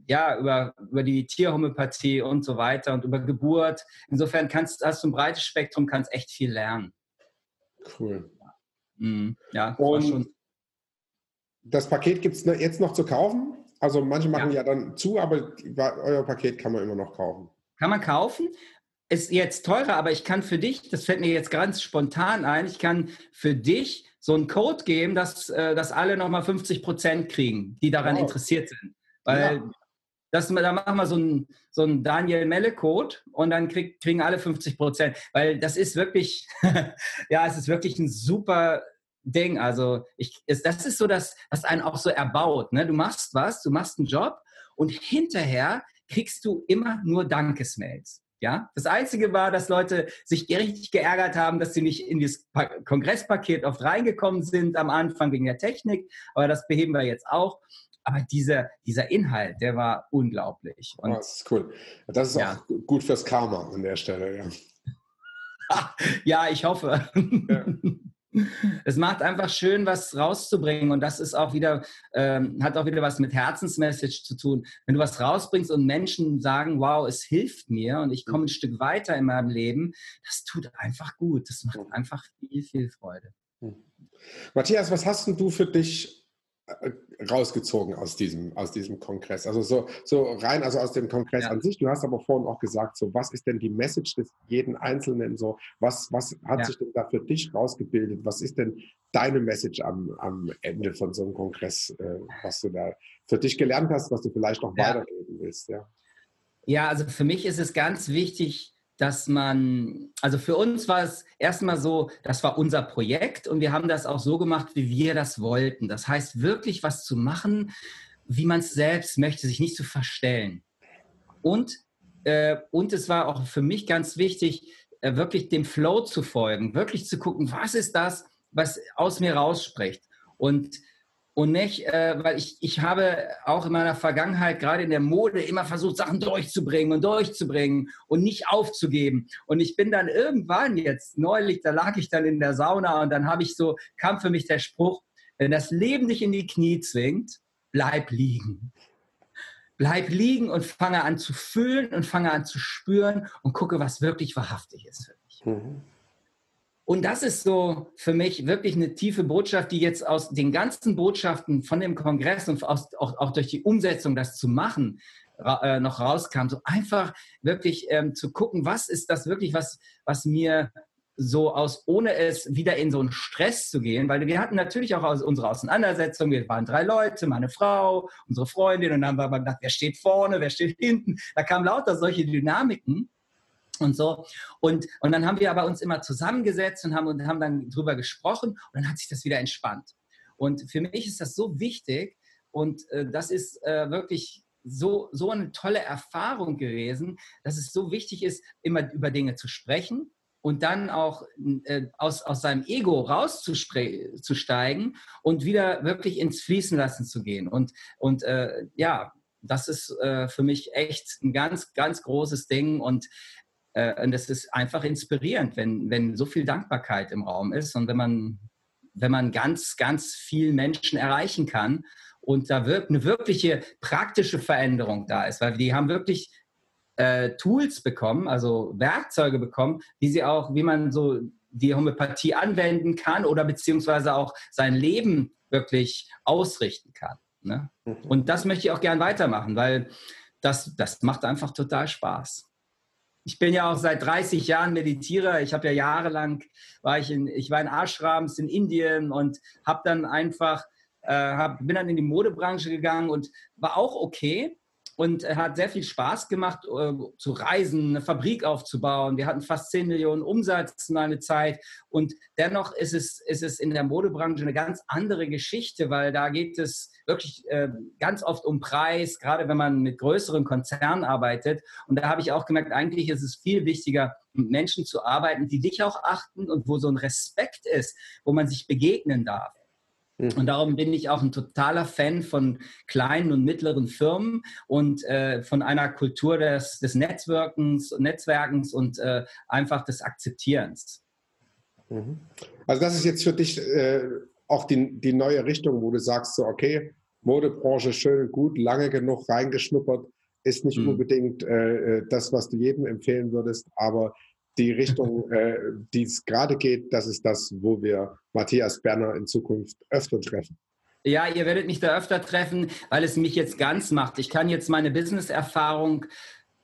ja, über, über die Tierhomöopathie und so weiter und über Geburt. Insofern kannst, hast du ein breites Spektrum, kannst echt viel lernen. Cool. Mhm, ja, und das Paket gibt es jetzt noch zu kaufen? Also manche machen ja. ja dann zu, aber euer Paket kann man immer noch kaufen. Kann man kaufen ist jetzt teurer, aber ich kann für dich, das fällt mir jetzt ganz spontan ein, ich kann für dich so einen Code geben, dass, äh, dass alle nochmal 50 Prozent kriegen, die daran wow. interessiert sind. Weil ja. das, da machen wir so einen, so einen Daniel Melle-Code und dann krieg, kriegen alle 50 Prozent. Weil das ist wirklich, ja, es ist wirklich ein super Ding. Also ich, ist, das ist so das, was einen auch so erbaut. Ne? Du machst was, du machst einen Job und hinterher kriegst du immer nur Dankesmails. Ja, das Einzige war, dass Leute sich richtig geärgert haben, dass sie nicht in das Kongresspaket oft reingekommen sind am Anfang wegen der Technik. Aber das beheben wir jetzt auch. Aber dieser, dieser Inhalt, der war unglaublich. Und, oh, das ist cool. Das ist ja. auch gut fürs Karma an der Stelle. Ja, ja ich hoffe. Ja. Es macht einfach schön, was rauszubringen und das ist auch wieder, ähm, hat auch wieder was mit Herzensmessage zu tun. Wenn du was rausbringst und Menschen sagen, wow, es hilft mir und ich komme ein Stück weiter in meinem Leben, das tut einfach gut. Das macht einfach viel, viel Freude. Matthias, was hast du für dich rausgezogen aus diesem, aus diesem Kongress? Also so, so rein, also aus dem Kongress ja. an sich. Du hast aber vorhin auch gesagt, so was ist denn die Message des jeden Einzelnen? So was, was hat ja. sich denn da für dich rausgebildet? Was ist denn deine Message am, am Ende von so einem Kongress, äh, was du da für dich gelernt hast, was du vielleicht noch ja. weitergeben willst? Ja. ja, also für mich ist es ganz wichtig, dass man, also für uns war es erstmal so, das war unser Projekt und wir haben das auch so gemacht, wie wir das wollten. Das heißt, wirklich was zu machen, wie man es selbst möchte, sich nicht zu verstellen. Und, äh, und es war auch für mich ganz wichtig, äh, wirklich dem Flow zu folgen, wirklich zu gucken, was ist das, was aus mir rausspricht. Und und nicht, äh, weil ich, ich habe auch in meiner Vergangenheit, gerade in der Mode, immer versucht, Sachen durchzubringen und durchzubringen und nicht aufzugeben. Und ich bin dann irgendwann jetzt, neulich, da lag ich dann in der Sauna und dann habe ich so, kam für mich der Spruch, wenn das Leben dich in die Knie zwingt, bleib liegen. Bleib liegen und fange an zu fühlen und fange an zu spüren und gucke, was wirklich wahrhaftig ist für dich. Mhm. Und das ist so für mich wirklich eine tiefe Botschaft, die jetzt aus den ganzen Botschaften von dem Kongress und aus, auch, auch durch die Umsetzung, das zu machen, ra äh, noch rauskam. So einfach wirklich ähm, zu gucken, was ist das wirklich, was, was mir so aus, ohne es wieder in so einen Stress zu gehen, weil wir hatten natürlich auch aus unsere Auseinandersetzung, wir waren drei Leute, meine Frau, unsere Freundin und dann haben wir gedacht, wer steht vorne, wer steht hinten. Da kamen lauter solche Dynamiken und so. Und, und dann haben wir aber uns immer zusammengesetzt und haben, und haben dann drüber gesprochen und dann hat sich das wieder entspannt. Und für mich ist das so wichtig und äh, das ist äh, wirklich so, so eine tolle Erfahrung gewesen, dass es so wichtig ist, immer über Dinge zu sprechen und dann auch äh, aus, aus seinem Ego rauszusteigen und wieder wirklich ins Fließen lassen zu gehen. Und, und äh, ja, das ist äh, für mich echt ein ganz, ganz großes Ding und, und das ist einfach inspirierend, wenn, wenn so viel Dankbarkeit im Raum ist und wenn man, wenn man ganz, ganz viel Menschen erreichen kann und da wirkt eine wirkliche praktische Veränderung da ist, weil die haben wirklich äh, Tools bekommen, also Werkzeuge bekommen, wie sie auch, wie man so die Homöopathie anwenden kann oder beziehungsweise auch sein Leben wirklich ausrichten kann. Ne? Mhm. Und das möchte ich auch gern weitermachen, weil das, das macht einfach total Spaß. Ich bin ja auch seit 30 Jahren Meditierer. Ich habe ja jahrelang, war ich in, ich war in Ashrams in Indien und habe dann einfach, äh, hab, bin dann in die Modebranche gegangen und war auch okay und er hat sehr viel Spaß gemacht, äh, zu reisen, eine Fabrik aufzubauen. Wir hatten fast 10 Millionen Umsatz in einer Zeit. Und dennoch ist es, ist es in der Modebranche eine ganz andere Geschichte, weil da geht es wirklich äh, ganz oft um Preis, gerade wenn man mit größeren Konzernen arbeitet. Und da habe ich auch gemerkt, eigentlich ist es viel wichtiger, mit Menschen zu arbeiten, die dich auch achten und wo so ein Respekt ist, wo man sich begegnen darf. Mhm. Und darum bin ich auch ein totaler Fan von kleinen und mittleren Firmen und äh, von einer Kultur des, des Netzwerkens, Netzwerkens und äh, einfach des Akzeptierens. Mhm. Also das ist jetzt für dich äh, auch die, die neue Richtung, wo du sagst, so okay, Modebranche schön und gut, lange genug reingeschnuppert, ist nicht mhm. unbedingt äh, äh, das, was du jedem empfehlen würdest, aber die Richtung, äh, die es gerade geht, das ist das, wo wir Matthias Berner in Zukunft öfter treffen. Ja, ihr werdet mich da öfter treffen, weil es mich jetzt ganz macht. Ich kann jetzt meine Business-Erfahrung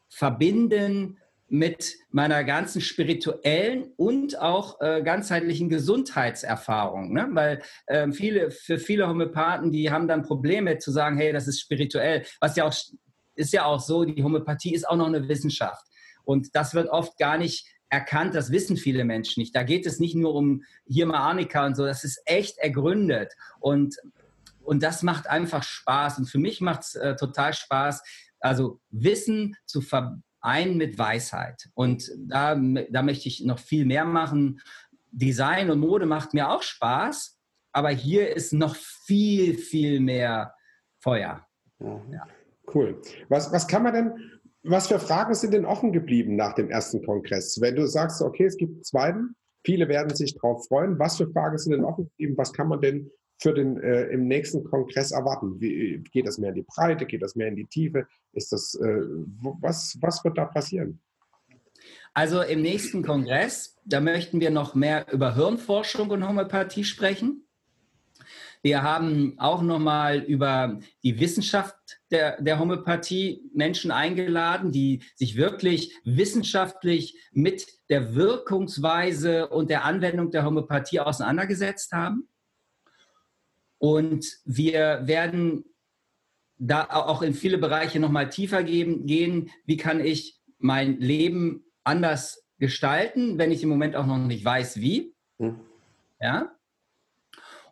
verbinden mit meiner ganzen spirituellen und auch äh, ganzheitlichen Gesundheitserfahrung. Ne? Weil äh, viele, für viele Homöopathen, die haben dann Probleme zu sagen, hey, das ist spirituell. Was ja auch ist ja auch so, die Homöopathie ist auch noch eine Wissenschaft. Und das wird oft gar nicht erkannt, das wissen viele Menschen nicht. Da geht es nicht nur um hier mal Arnika und so, das ist echt ergründet. Und, und das macht einfach Spaß. Und für mich macht es äh, total Spaß, also Wissen zu vereinen mit Weisheit. Und da, da möchte ich noch viel mehr machen. Design und Mode macht mir auch Spaß, aber hier ist noch viel, viel mehr Feuer. Ja. Cool. Was, was kann man denn was für Fragen sind denn offen geblieben nach dem ersten Kongress? Wenn du sagst, okay, es gibt einen zweiten, viele werden sich darauf freuen. Was für Fragen sind denn offen geblieben? Was kann man denn für den äh, im nächsten Kongress erwarten? Wie, geht das mehr in die Breite? Geht das mehr in die Tiefe? Ist das äh, was, was wird da passieren? Also im nächsten Kongress, da möchten wir noch mehr über Hirnforschung und Homöopathie sprechen. Wir haben auch nochmal über die Wissenschaft der, der Homöopathie Menschen eingeladen, die sich wirklich wissenschaftlich mit der Wirkungsweise und der Anwendung der Homöopathie auseinandergesetzt haben. Und wir werden da auch in viele Bereiche nochmal tiefer geben, gehen. Wie kann ich mein Leben anders gestalten, wenn ich im Moment auch noch nicht weiß, wie? Hm. Ja.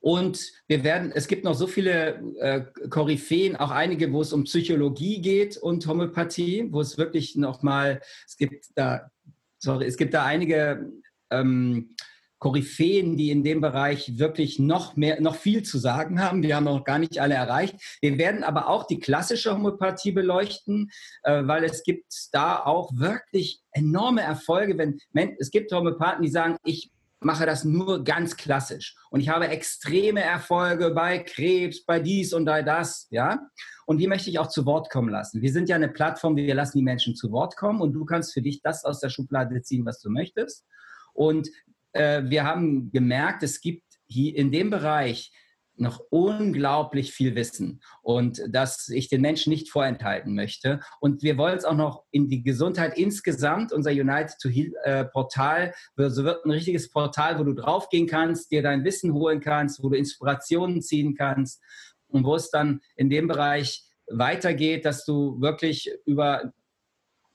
Und wir werden, es gibt noch so viele äh, Koryphäen, auch einige, wo es um Psychologie geht und Homöopathie, wo es wirklich nochmal, es gibt da, sorry, es gibt da einige ähm, Koryphäen, die in dem Bereich wirklich noch mehr, noch viel zu sagen haben. Wir haben noch gar nicht alle erreicht. Wir werden aber auch die klassische Homöopathie beleuchten, äh, weil es gibt da auch wirklich enorme Erfolge. Wenn es gibt Homöopathen, die sagen, ich mache das nur ganz klassisch. Und ich habe extreme Erfolge bei Krebs, bei dies und bei das, ja. Und die möchte ich auch zu Wort kommen lassen. Wir sind ja eine Plattform, wir lassen die Menschen zu Wort kommen und du kannst für dich das aus der Schublade ziehen, was du möchtest. Und äh, wir haben gemerkt, es gibt hier in dem Bereich noch unglaublich viel Wissen und dass ich den Menschen nicht vorenthalten möchte. Und wir wollen es auch noch in die Gesundheit insgesamt, unser United to Heal äh, Portal, so wird ein richtiges Portal, wo du draufgehen kannst, dir dein Wissen holen kannst, wo du Inspirationen ziehen kannst und wo es dann in dem Bereich weitergeht, dass du wirklich über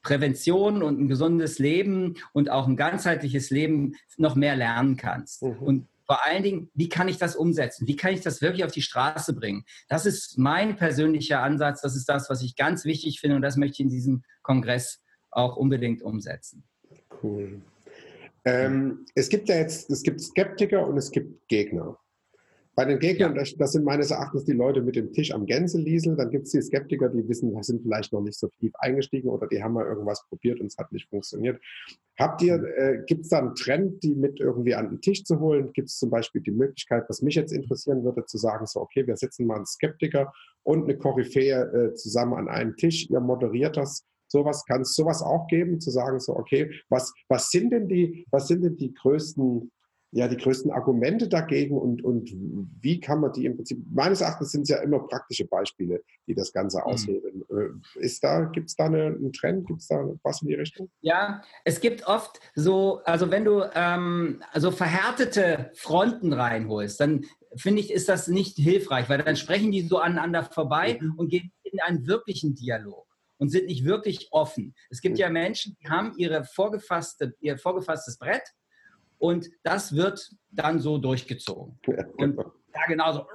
Prävention und ein gesundes Leben und auch ein ganzheitliches Leben noch mehr lernen kannst. Mhm. Und vor allen Dingen, wie kann ich das umsetzen? Wie kann ich das wirklich auf die Straße bringen? Das ist mein persönlicher Ansatz. Das ist das, was ich ganz wichtig finde und das möchte ich in diesem Kongress auch unbedingt umsetzen. Cool. Ähm, es gibt ja jetzt, es gibt Skeptiker und es gibt Gegner. Bei den Gegnern, das, das, sind meines Erachtens die Leute mit dem Tisch am Gänseliesel. Dann gibt es die Skeptiker, die wissen, sind vielleicht noch nicht so tief eingestiegen oder die haben mal irgendwas probiert und es hat nicht funktioniert. Habt ihr, mhm. äh, gibt es da einen Trend, die mit irgendwie an den Tisch zu holen? Gibt es zum Beispiel die Möglichkeit, was mich jetzt interessieren würde, zu sagen, so, okay, wir setzen mal einen Skeptiker und eine Koryphäe äh, zusammen an einen Tisch, ihr moderiert das. Sowas kann es sowas auch geben, zu sagen, so, okay, was, was sind denn die, was sind denn die größten ja, die größten Argumente dagegen und, und wie kann man die im Prinzip, meines Erachtens sind es ja immer praktische Beispiele, die das Ganze mhm. aushebeln. Mhm. Ist da, gibt es da eine, einen Trend, gibt es da was in die Richtung? Ja, es gibt oft so, also wenn du ähm, also verhärtete Fronten reinholst, dann finde ich, ist das nicht hilfreich, weil dann sprechen die so aneinander vorbei mhm. und gehen in einen wirklichen Dialog und sind nicht wirklich offen. Es gibt mhm. ja Menschen, die haben ihre vorgefasste, ihr vorgefasstes Brett und das wird dann so durchgezogen. Ja, genau. Und ja, genau so.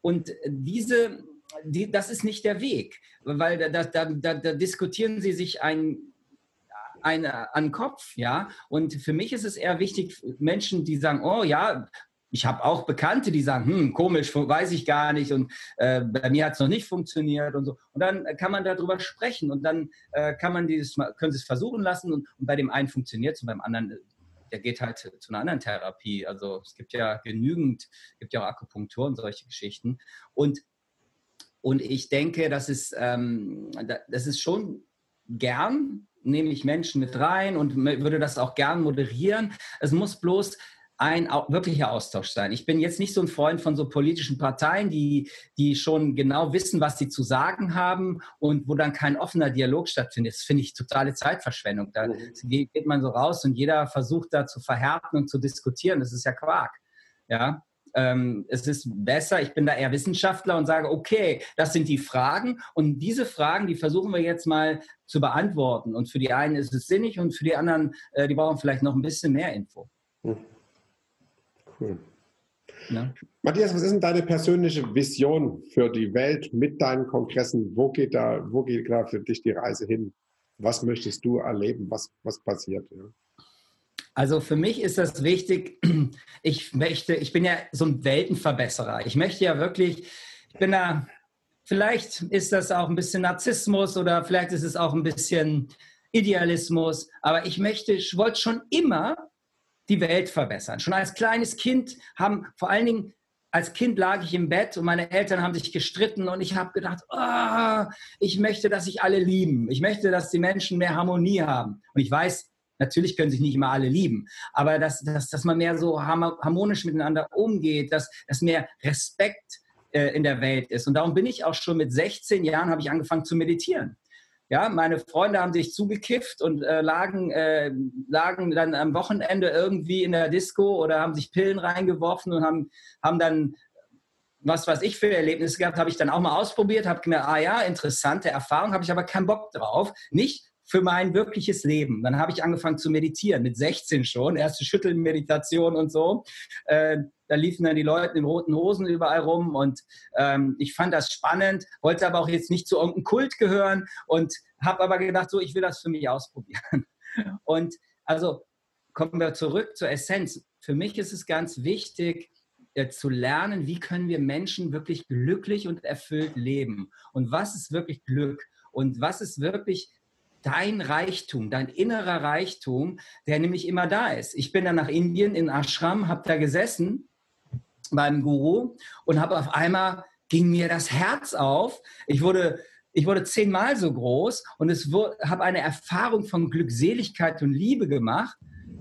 Und diese, die, das ist nicht der Weg, weil da, da, da, da diskutieren sie sich ein, ein, an den Kopf, ja. Und für mich ist es eher wichtig, Menschen, die sagen, oh ja, ich habe auch Bekannte, die sagen, hm, komisch, weiß ich gar nicht und äh, bei mir hat es noch nicht funktioniert und so. Und dann kann man darüber sprechen und dann äh, kann man dieses, können sie es versuchen lassen und, und bei dem einen funktioniert es und beim anderen der geht halt zu einer anderen Therapie. Also es gibt ja genügend, gibt ja auch Akupunktur und solche Geschichten. Und, und ich denke, das ist, ähm, das ist schon gern, nehme ich Menschen mit rein und würde das auch gern moderieren. Es muss bloß ein wirklicher Austausch sein. Ich bin jetzt nicht so ein Freund von so politischen Parteien, die, die schon genau wissen, was sie zu sagen haben und wo dann kein offener Dialog stattfindet. Das finde ich totale Zeitverschwendung. Da mhm. geht man so raus und jeder versucht da zu verhärten und zu diskutieren. Das ist ja Quark. Ja, ähm, es ist besser, ich bin da eher Wissenschaftler und sage, okay, das sind die Fragen und diese Fragen, die versuchen wir jetzt mal zu beantworten. Und für die einen ist es sinnig und für die anderen, äh, die brauchen vielleicht noch ein bisschen mehr Info. Mhm. Cool. Ja. Matthias, was ist denn deine persönliche Vision für die Welt mit deinen Kongressen? Wo geht da, wo geht da für dich die Reise hin? Was möchtest du erleben? Was, was passiert? Ja? Also für mich ist das wichtig. Ich möchte, ich bin ja so ein Weltenverbesserer. Ich möchte ja wirklich, ich bin da, vielleicht ist das auch ein bisschen Narzissmus oder vielleicht ist es auch ein bisschen Idealismus, aber ich möchte, ich wollte schon immer die Welt verbessern. Schon als kleines Kind haben vor allen Dingen als Kind lag ich im Bett und meine Eltern haben sich gestritten und ich habe gedacht, oh, ich möchte, dass sich alle lieben. Ich möchte, dass die Menschen mehr Harmonie haben. Und ich weiß, natürlich können sich nicht immer alle lieben, aber dass, dass, dass man mehr so harmonisch miteinander umgeht, dass, dass mehr Respekt äh, in der Welt ist. Und darum bin ich auch schon mit 16 Jahren, habe ich angefangen zu meditieren. Ja, meine Freunde haben sich zugekifft und äh, lagen, äh, lagen dann am Wochenende irgendwie in der Disco oder haben sich Pillen reingeworfen und haben, haben dann, was weiß ich für Erlebnisse gehabt, habe ich dann auch mal ausprobiert, habe gemerkt, ah ja, interessante Erfahrung, habe ich aber keinen Bock drauf. Nicht für mein wirkliches Leben. Dann habe ich angefangen zu meditieren, mit 16 schon, erste Schüttelmeditation und so. Äh, da liefen dann die Leute in roten Hosen überall rum und ähm, ich fand das spannend, wollte aber auch jetzt nicht zu irgendeinem Kult gehören und habe aber gedacht, so, ich will das für mich ausprobieren. Und also kommen wir zurück zur Essenz. Für mich ist es ganz wichtig, äh, zu lernen, wie können wir Menschen wirklich glücklich und erfüllt leben. Und was ist wirklich Glück? Und was ist wirklich dein Reichtum, dein innerer Reichtum, der nämlich immer da ist. Ich bin dann nach Indien in Ashram, habe da gesessen beim Guru und habe auf einmal ging mir das Herz auf. Ich wurde ich wurde zehnmal so groß und es habe eine Erfahrung von Glückseligkeit und Liebe gemacht.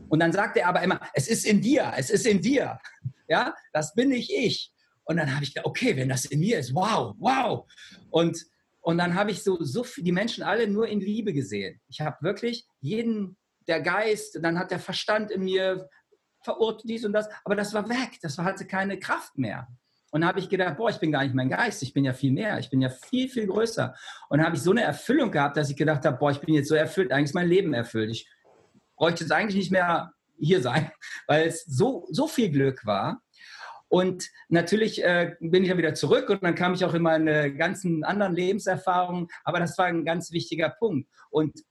Und dann sagte er aber immer, es ist in dir, es ist in dir. Ja, das bin nicht ich. Und dann habe ich gedacht, okay, wenn das in mir ist, wow, wow. Und, und dann habe ich so, so die Menschen alle nur in Liebe gesehen. Ich habe wirklich jeden, der Geist, dann hat der Verstand in mir verurteilt dies und das, aber das war weg, das hatte keine Kraft mehr. Und da habe ich gedacht, boah, ich bin gar nicht mein Geist, ich bin ja viel mehr, ich bin ja viel, viel größer. Und da habe ich so eine Erfüllung gehabt, dass ich gedacht habe, boah, ich bin jetzt so erfüllt, eigentlich ist mein Leben erfüllt. Ich bräuchte jetzt eigentlich nicht mehr hier sein, weil es so, so viel Glück war. Und natürlich äh, bin ich ja wieder zurück und dann kam ich auch in meine ganzen anderen Lebenserfahrungen. Aber das war ein ganz wichtiger Punkt. Und,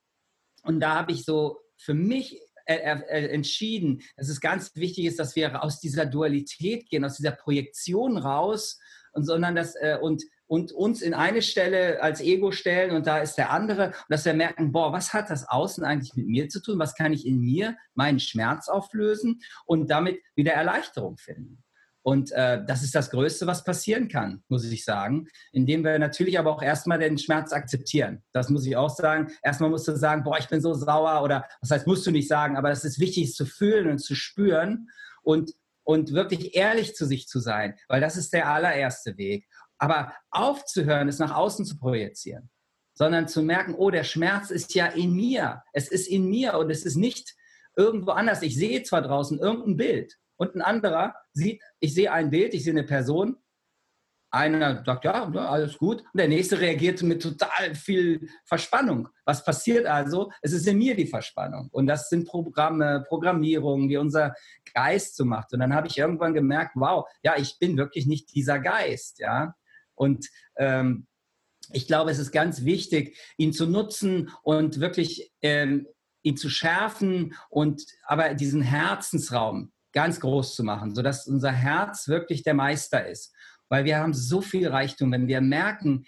und da habe ich so für mich äh, äh, entschieden, dass es ganz wichtig ist, dass wir aus dieser Dualität gehen, aus dieser Projektion raus, und sondern das äh, und und uns in eine Stelle als Ego stellen und da ist der andere und dass wir merken, boah, was hat das Außen eigentlich mit mir zu tun? Was kann ich in mir meinen Schmerz auflösen und damit wieder Erleichterung finden? Und äh, das ist das Größte, was passieren kann, muss ich sagen. Indem wir natürlich aber auch erstmal den Schmerz akzeptieren. Das muss ich auch sagen. Erstmal musst du sagen, boah, ich bin so sauer oder was heißt, musst du nicht sagen, aber es ist wichtig, es zu fühlen und zu spüren und, und wirklich ehrlich zu sich zu sein, weil das ist der allererste Weg. Aber aufzuhören, es nach außen zu projizieren, sondern zu merken, oh, der Schmerz ist ja in mir. Es ist in mir und es ist nicht irgendwo anders. Ich sehe zwar draußen irgendein Bild, und ein anderer sieht, ich sehe ein Bild, ich sehe eine Person, einer sagt, ja, alles gut. Und der nächste reagiert mit total viel Verspannung. Was passiert also? Es ist in mir die Verspannung. Und das sind Programme, Programmierungen, die unser Geist so macht. Und dann habe ich irgendwann gemerkt, wow, ja, ich bin wirklich nicht dieser Geist. Ja. Und ähm, ich glaube, es ist ganz wichtig, ihn zu nutzen und wirklich ähm, ihn zu schärfen und aber diesen Herzensraum, ganz groß zu machen, sodass unser Herz wirklich der Meister ist. Weil wir haben so viel Reichtum, wenn wir merken,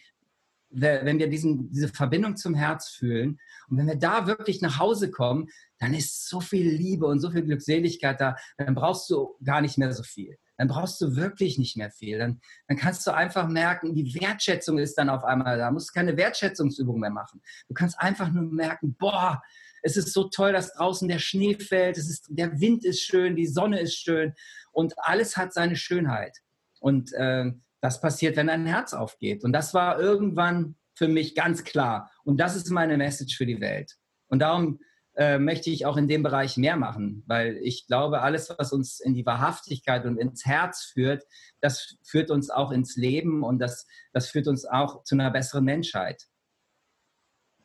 wenn wir diesen, diese Verbindung zum Herz fühlen und wenn wir da wirklich nach Hause kommen, dann ist so viel Liebe und so viel Glückseligkeit da, dann brauchst du gar nicht mehr so viel. Dann brauchst du wirklich nicht mehr viel. Dann, dann kannst du einfach merken, die Wertschätzung ist dann auf einmal da. Du musst keine Wertschätzungsübung mehr machen. Du kannst einfach nur merken, boah, es ist so toll, dass draußen der Schnee fällt, es ist, der Wind ist schön, die Sonne ist schön und alles hat seine Schönheit. Und äh, das passiert, wenn dein Herz aufgeht. Und das war irgendwann für mich ganz klar. Und das ist meine Message für die Welt. Und darum äh, möchte ich auch in dem Bereich mehr machen, weil ich glaube, alles, was uns in die Wahrhaftigkeit und ins Herz führt, das führt uns auch ins Leben und das, das führt uns auch zu einer besseren Menschheit.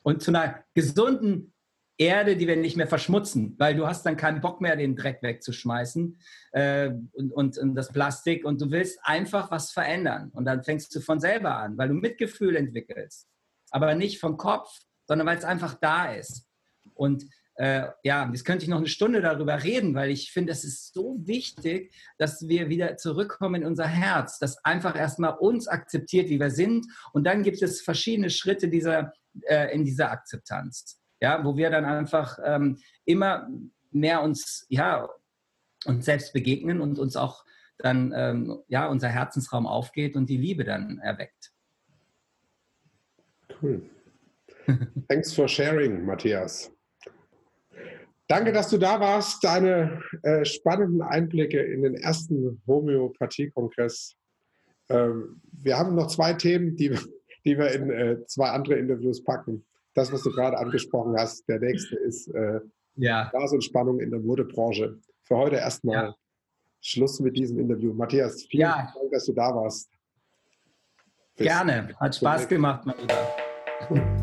Und zu einer gesunden Erde, die wir nicht mehr verschmutzen, weil du hast dann keinen Bock mehr, den Dreck wegzuschmeißen äh, und, und, und, das Plastik und du willst einfach was verändern. Und dann fängst du von selber an, weil du Mitgefühl entwickelst. Aber nicht vom Kopf, sondern weil es einfach da ist. Und äh, ja, jetzt könnte ich noch eine Stunde darüber reden, weil ich finde, es ist so wichtig, dass wir wieder zurückkommen in unser Herz, das einfach erstmal uns akzeptiert, wie wir sind. Und dann gibt es verschiedene Schritte dieser, äh, in dieser Akzeptanz ja, wo wir dann einfach ähm, immer mehr uns, ja, uns selbst begegnen und uns auch dann, ähm, ja, unser Herzensraum aufgeht und die Liebe dann erweckt. Cool. Thanks for sharing, Matthias. Danke, dass du da warst. Deine äh, spannenden Einblicke in den ersten Homöopathie-Kongress. Ähm, wir haben noch zwei Themen, die, die wir in äh, zwei andere Interviews packen das, was du gerade angesprochen hast. Der nächste ist äh, ja. Gas und Spannung in der Modebranche. Für heute erstmal ja. Schluss mit diesem Interview. Matthias, vielen ja. Dank, dass du da warst. Bis Gerne, hat Spaß gemacht, mein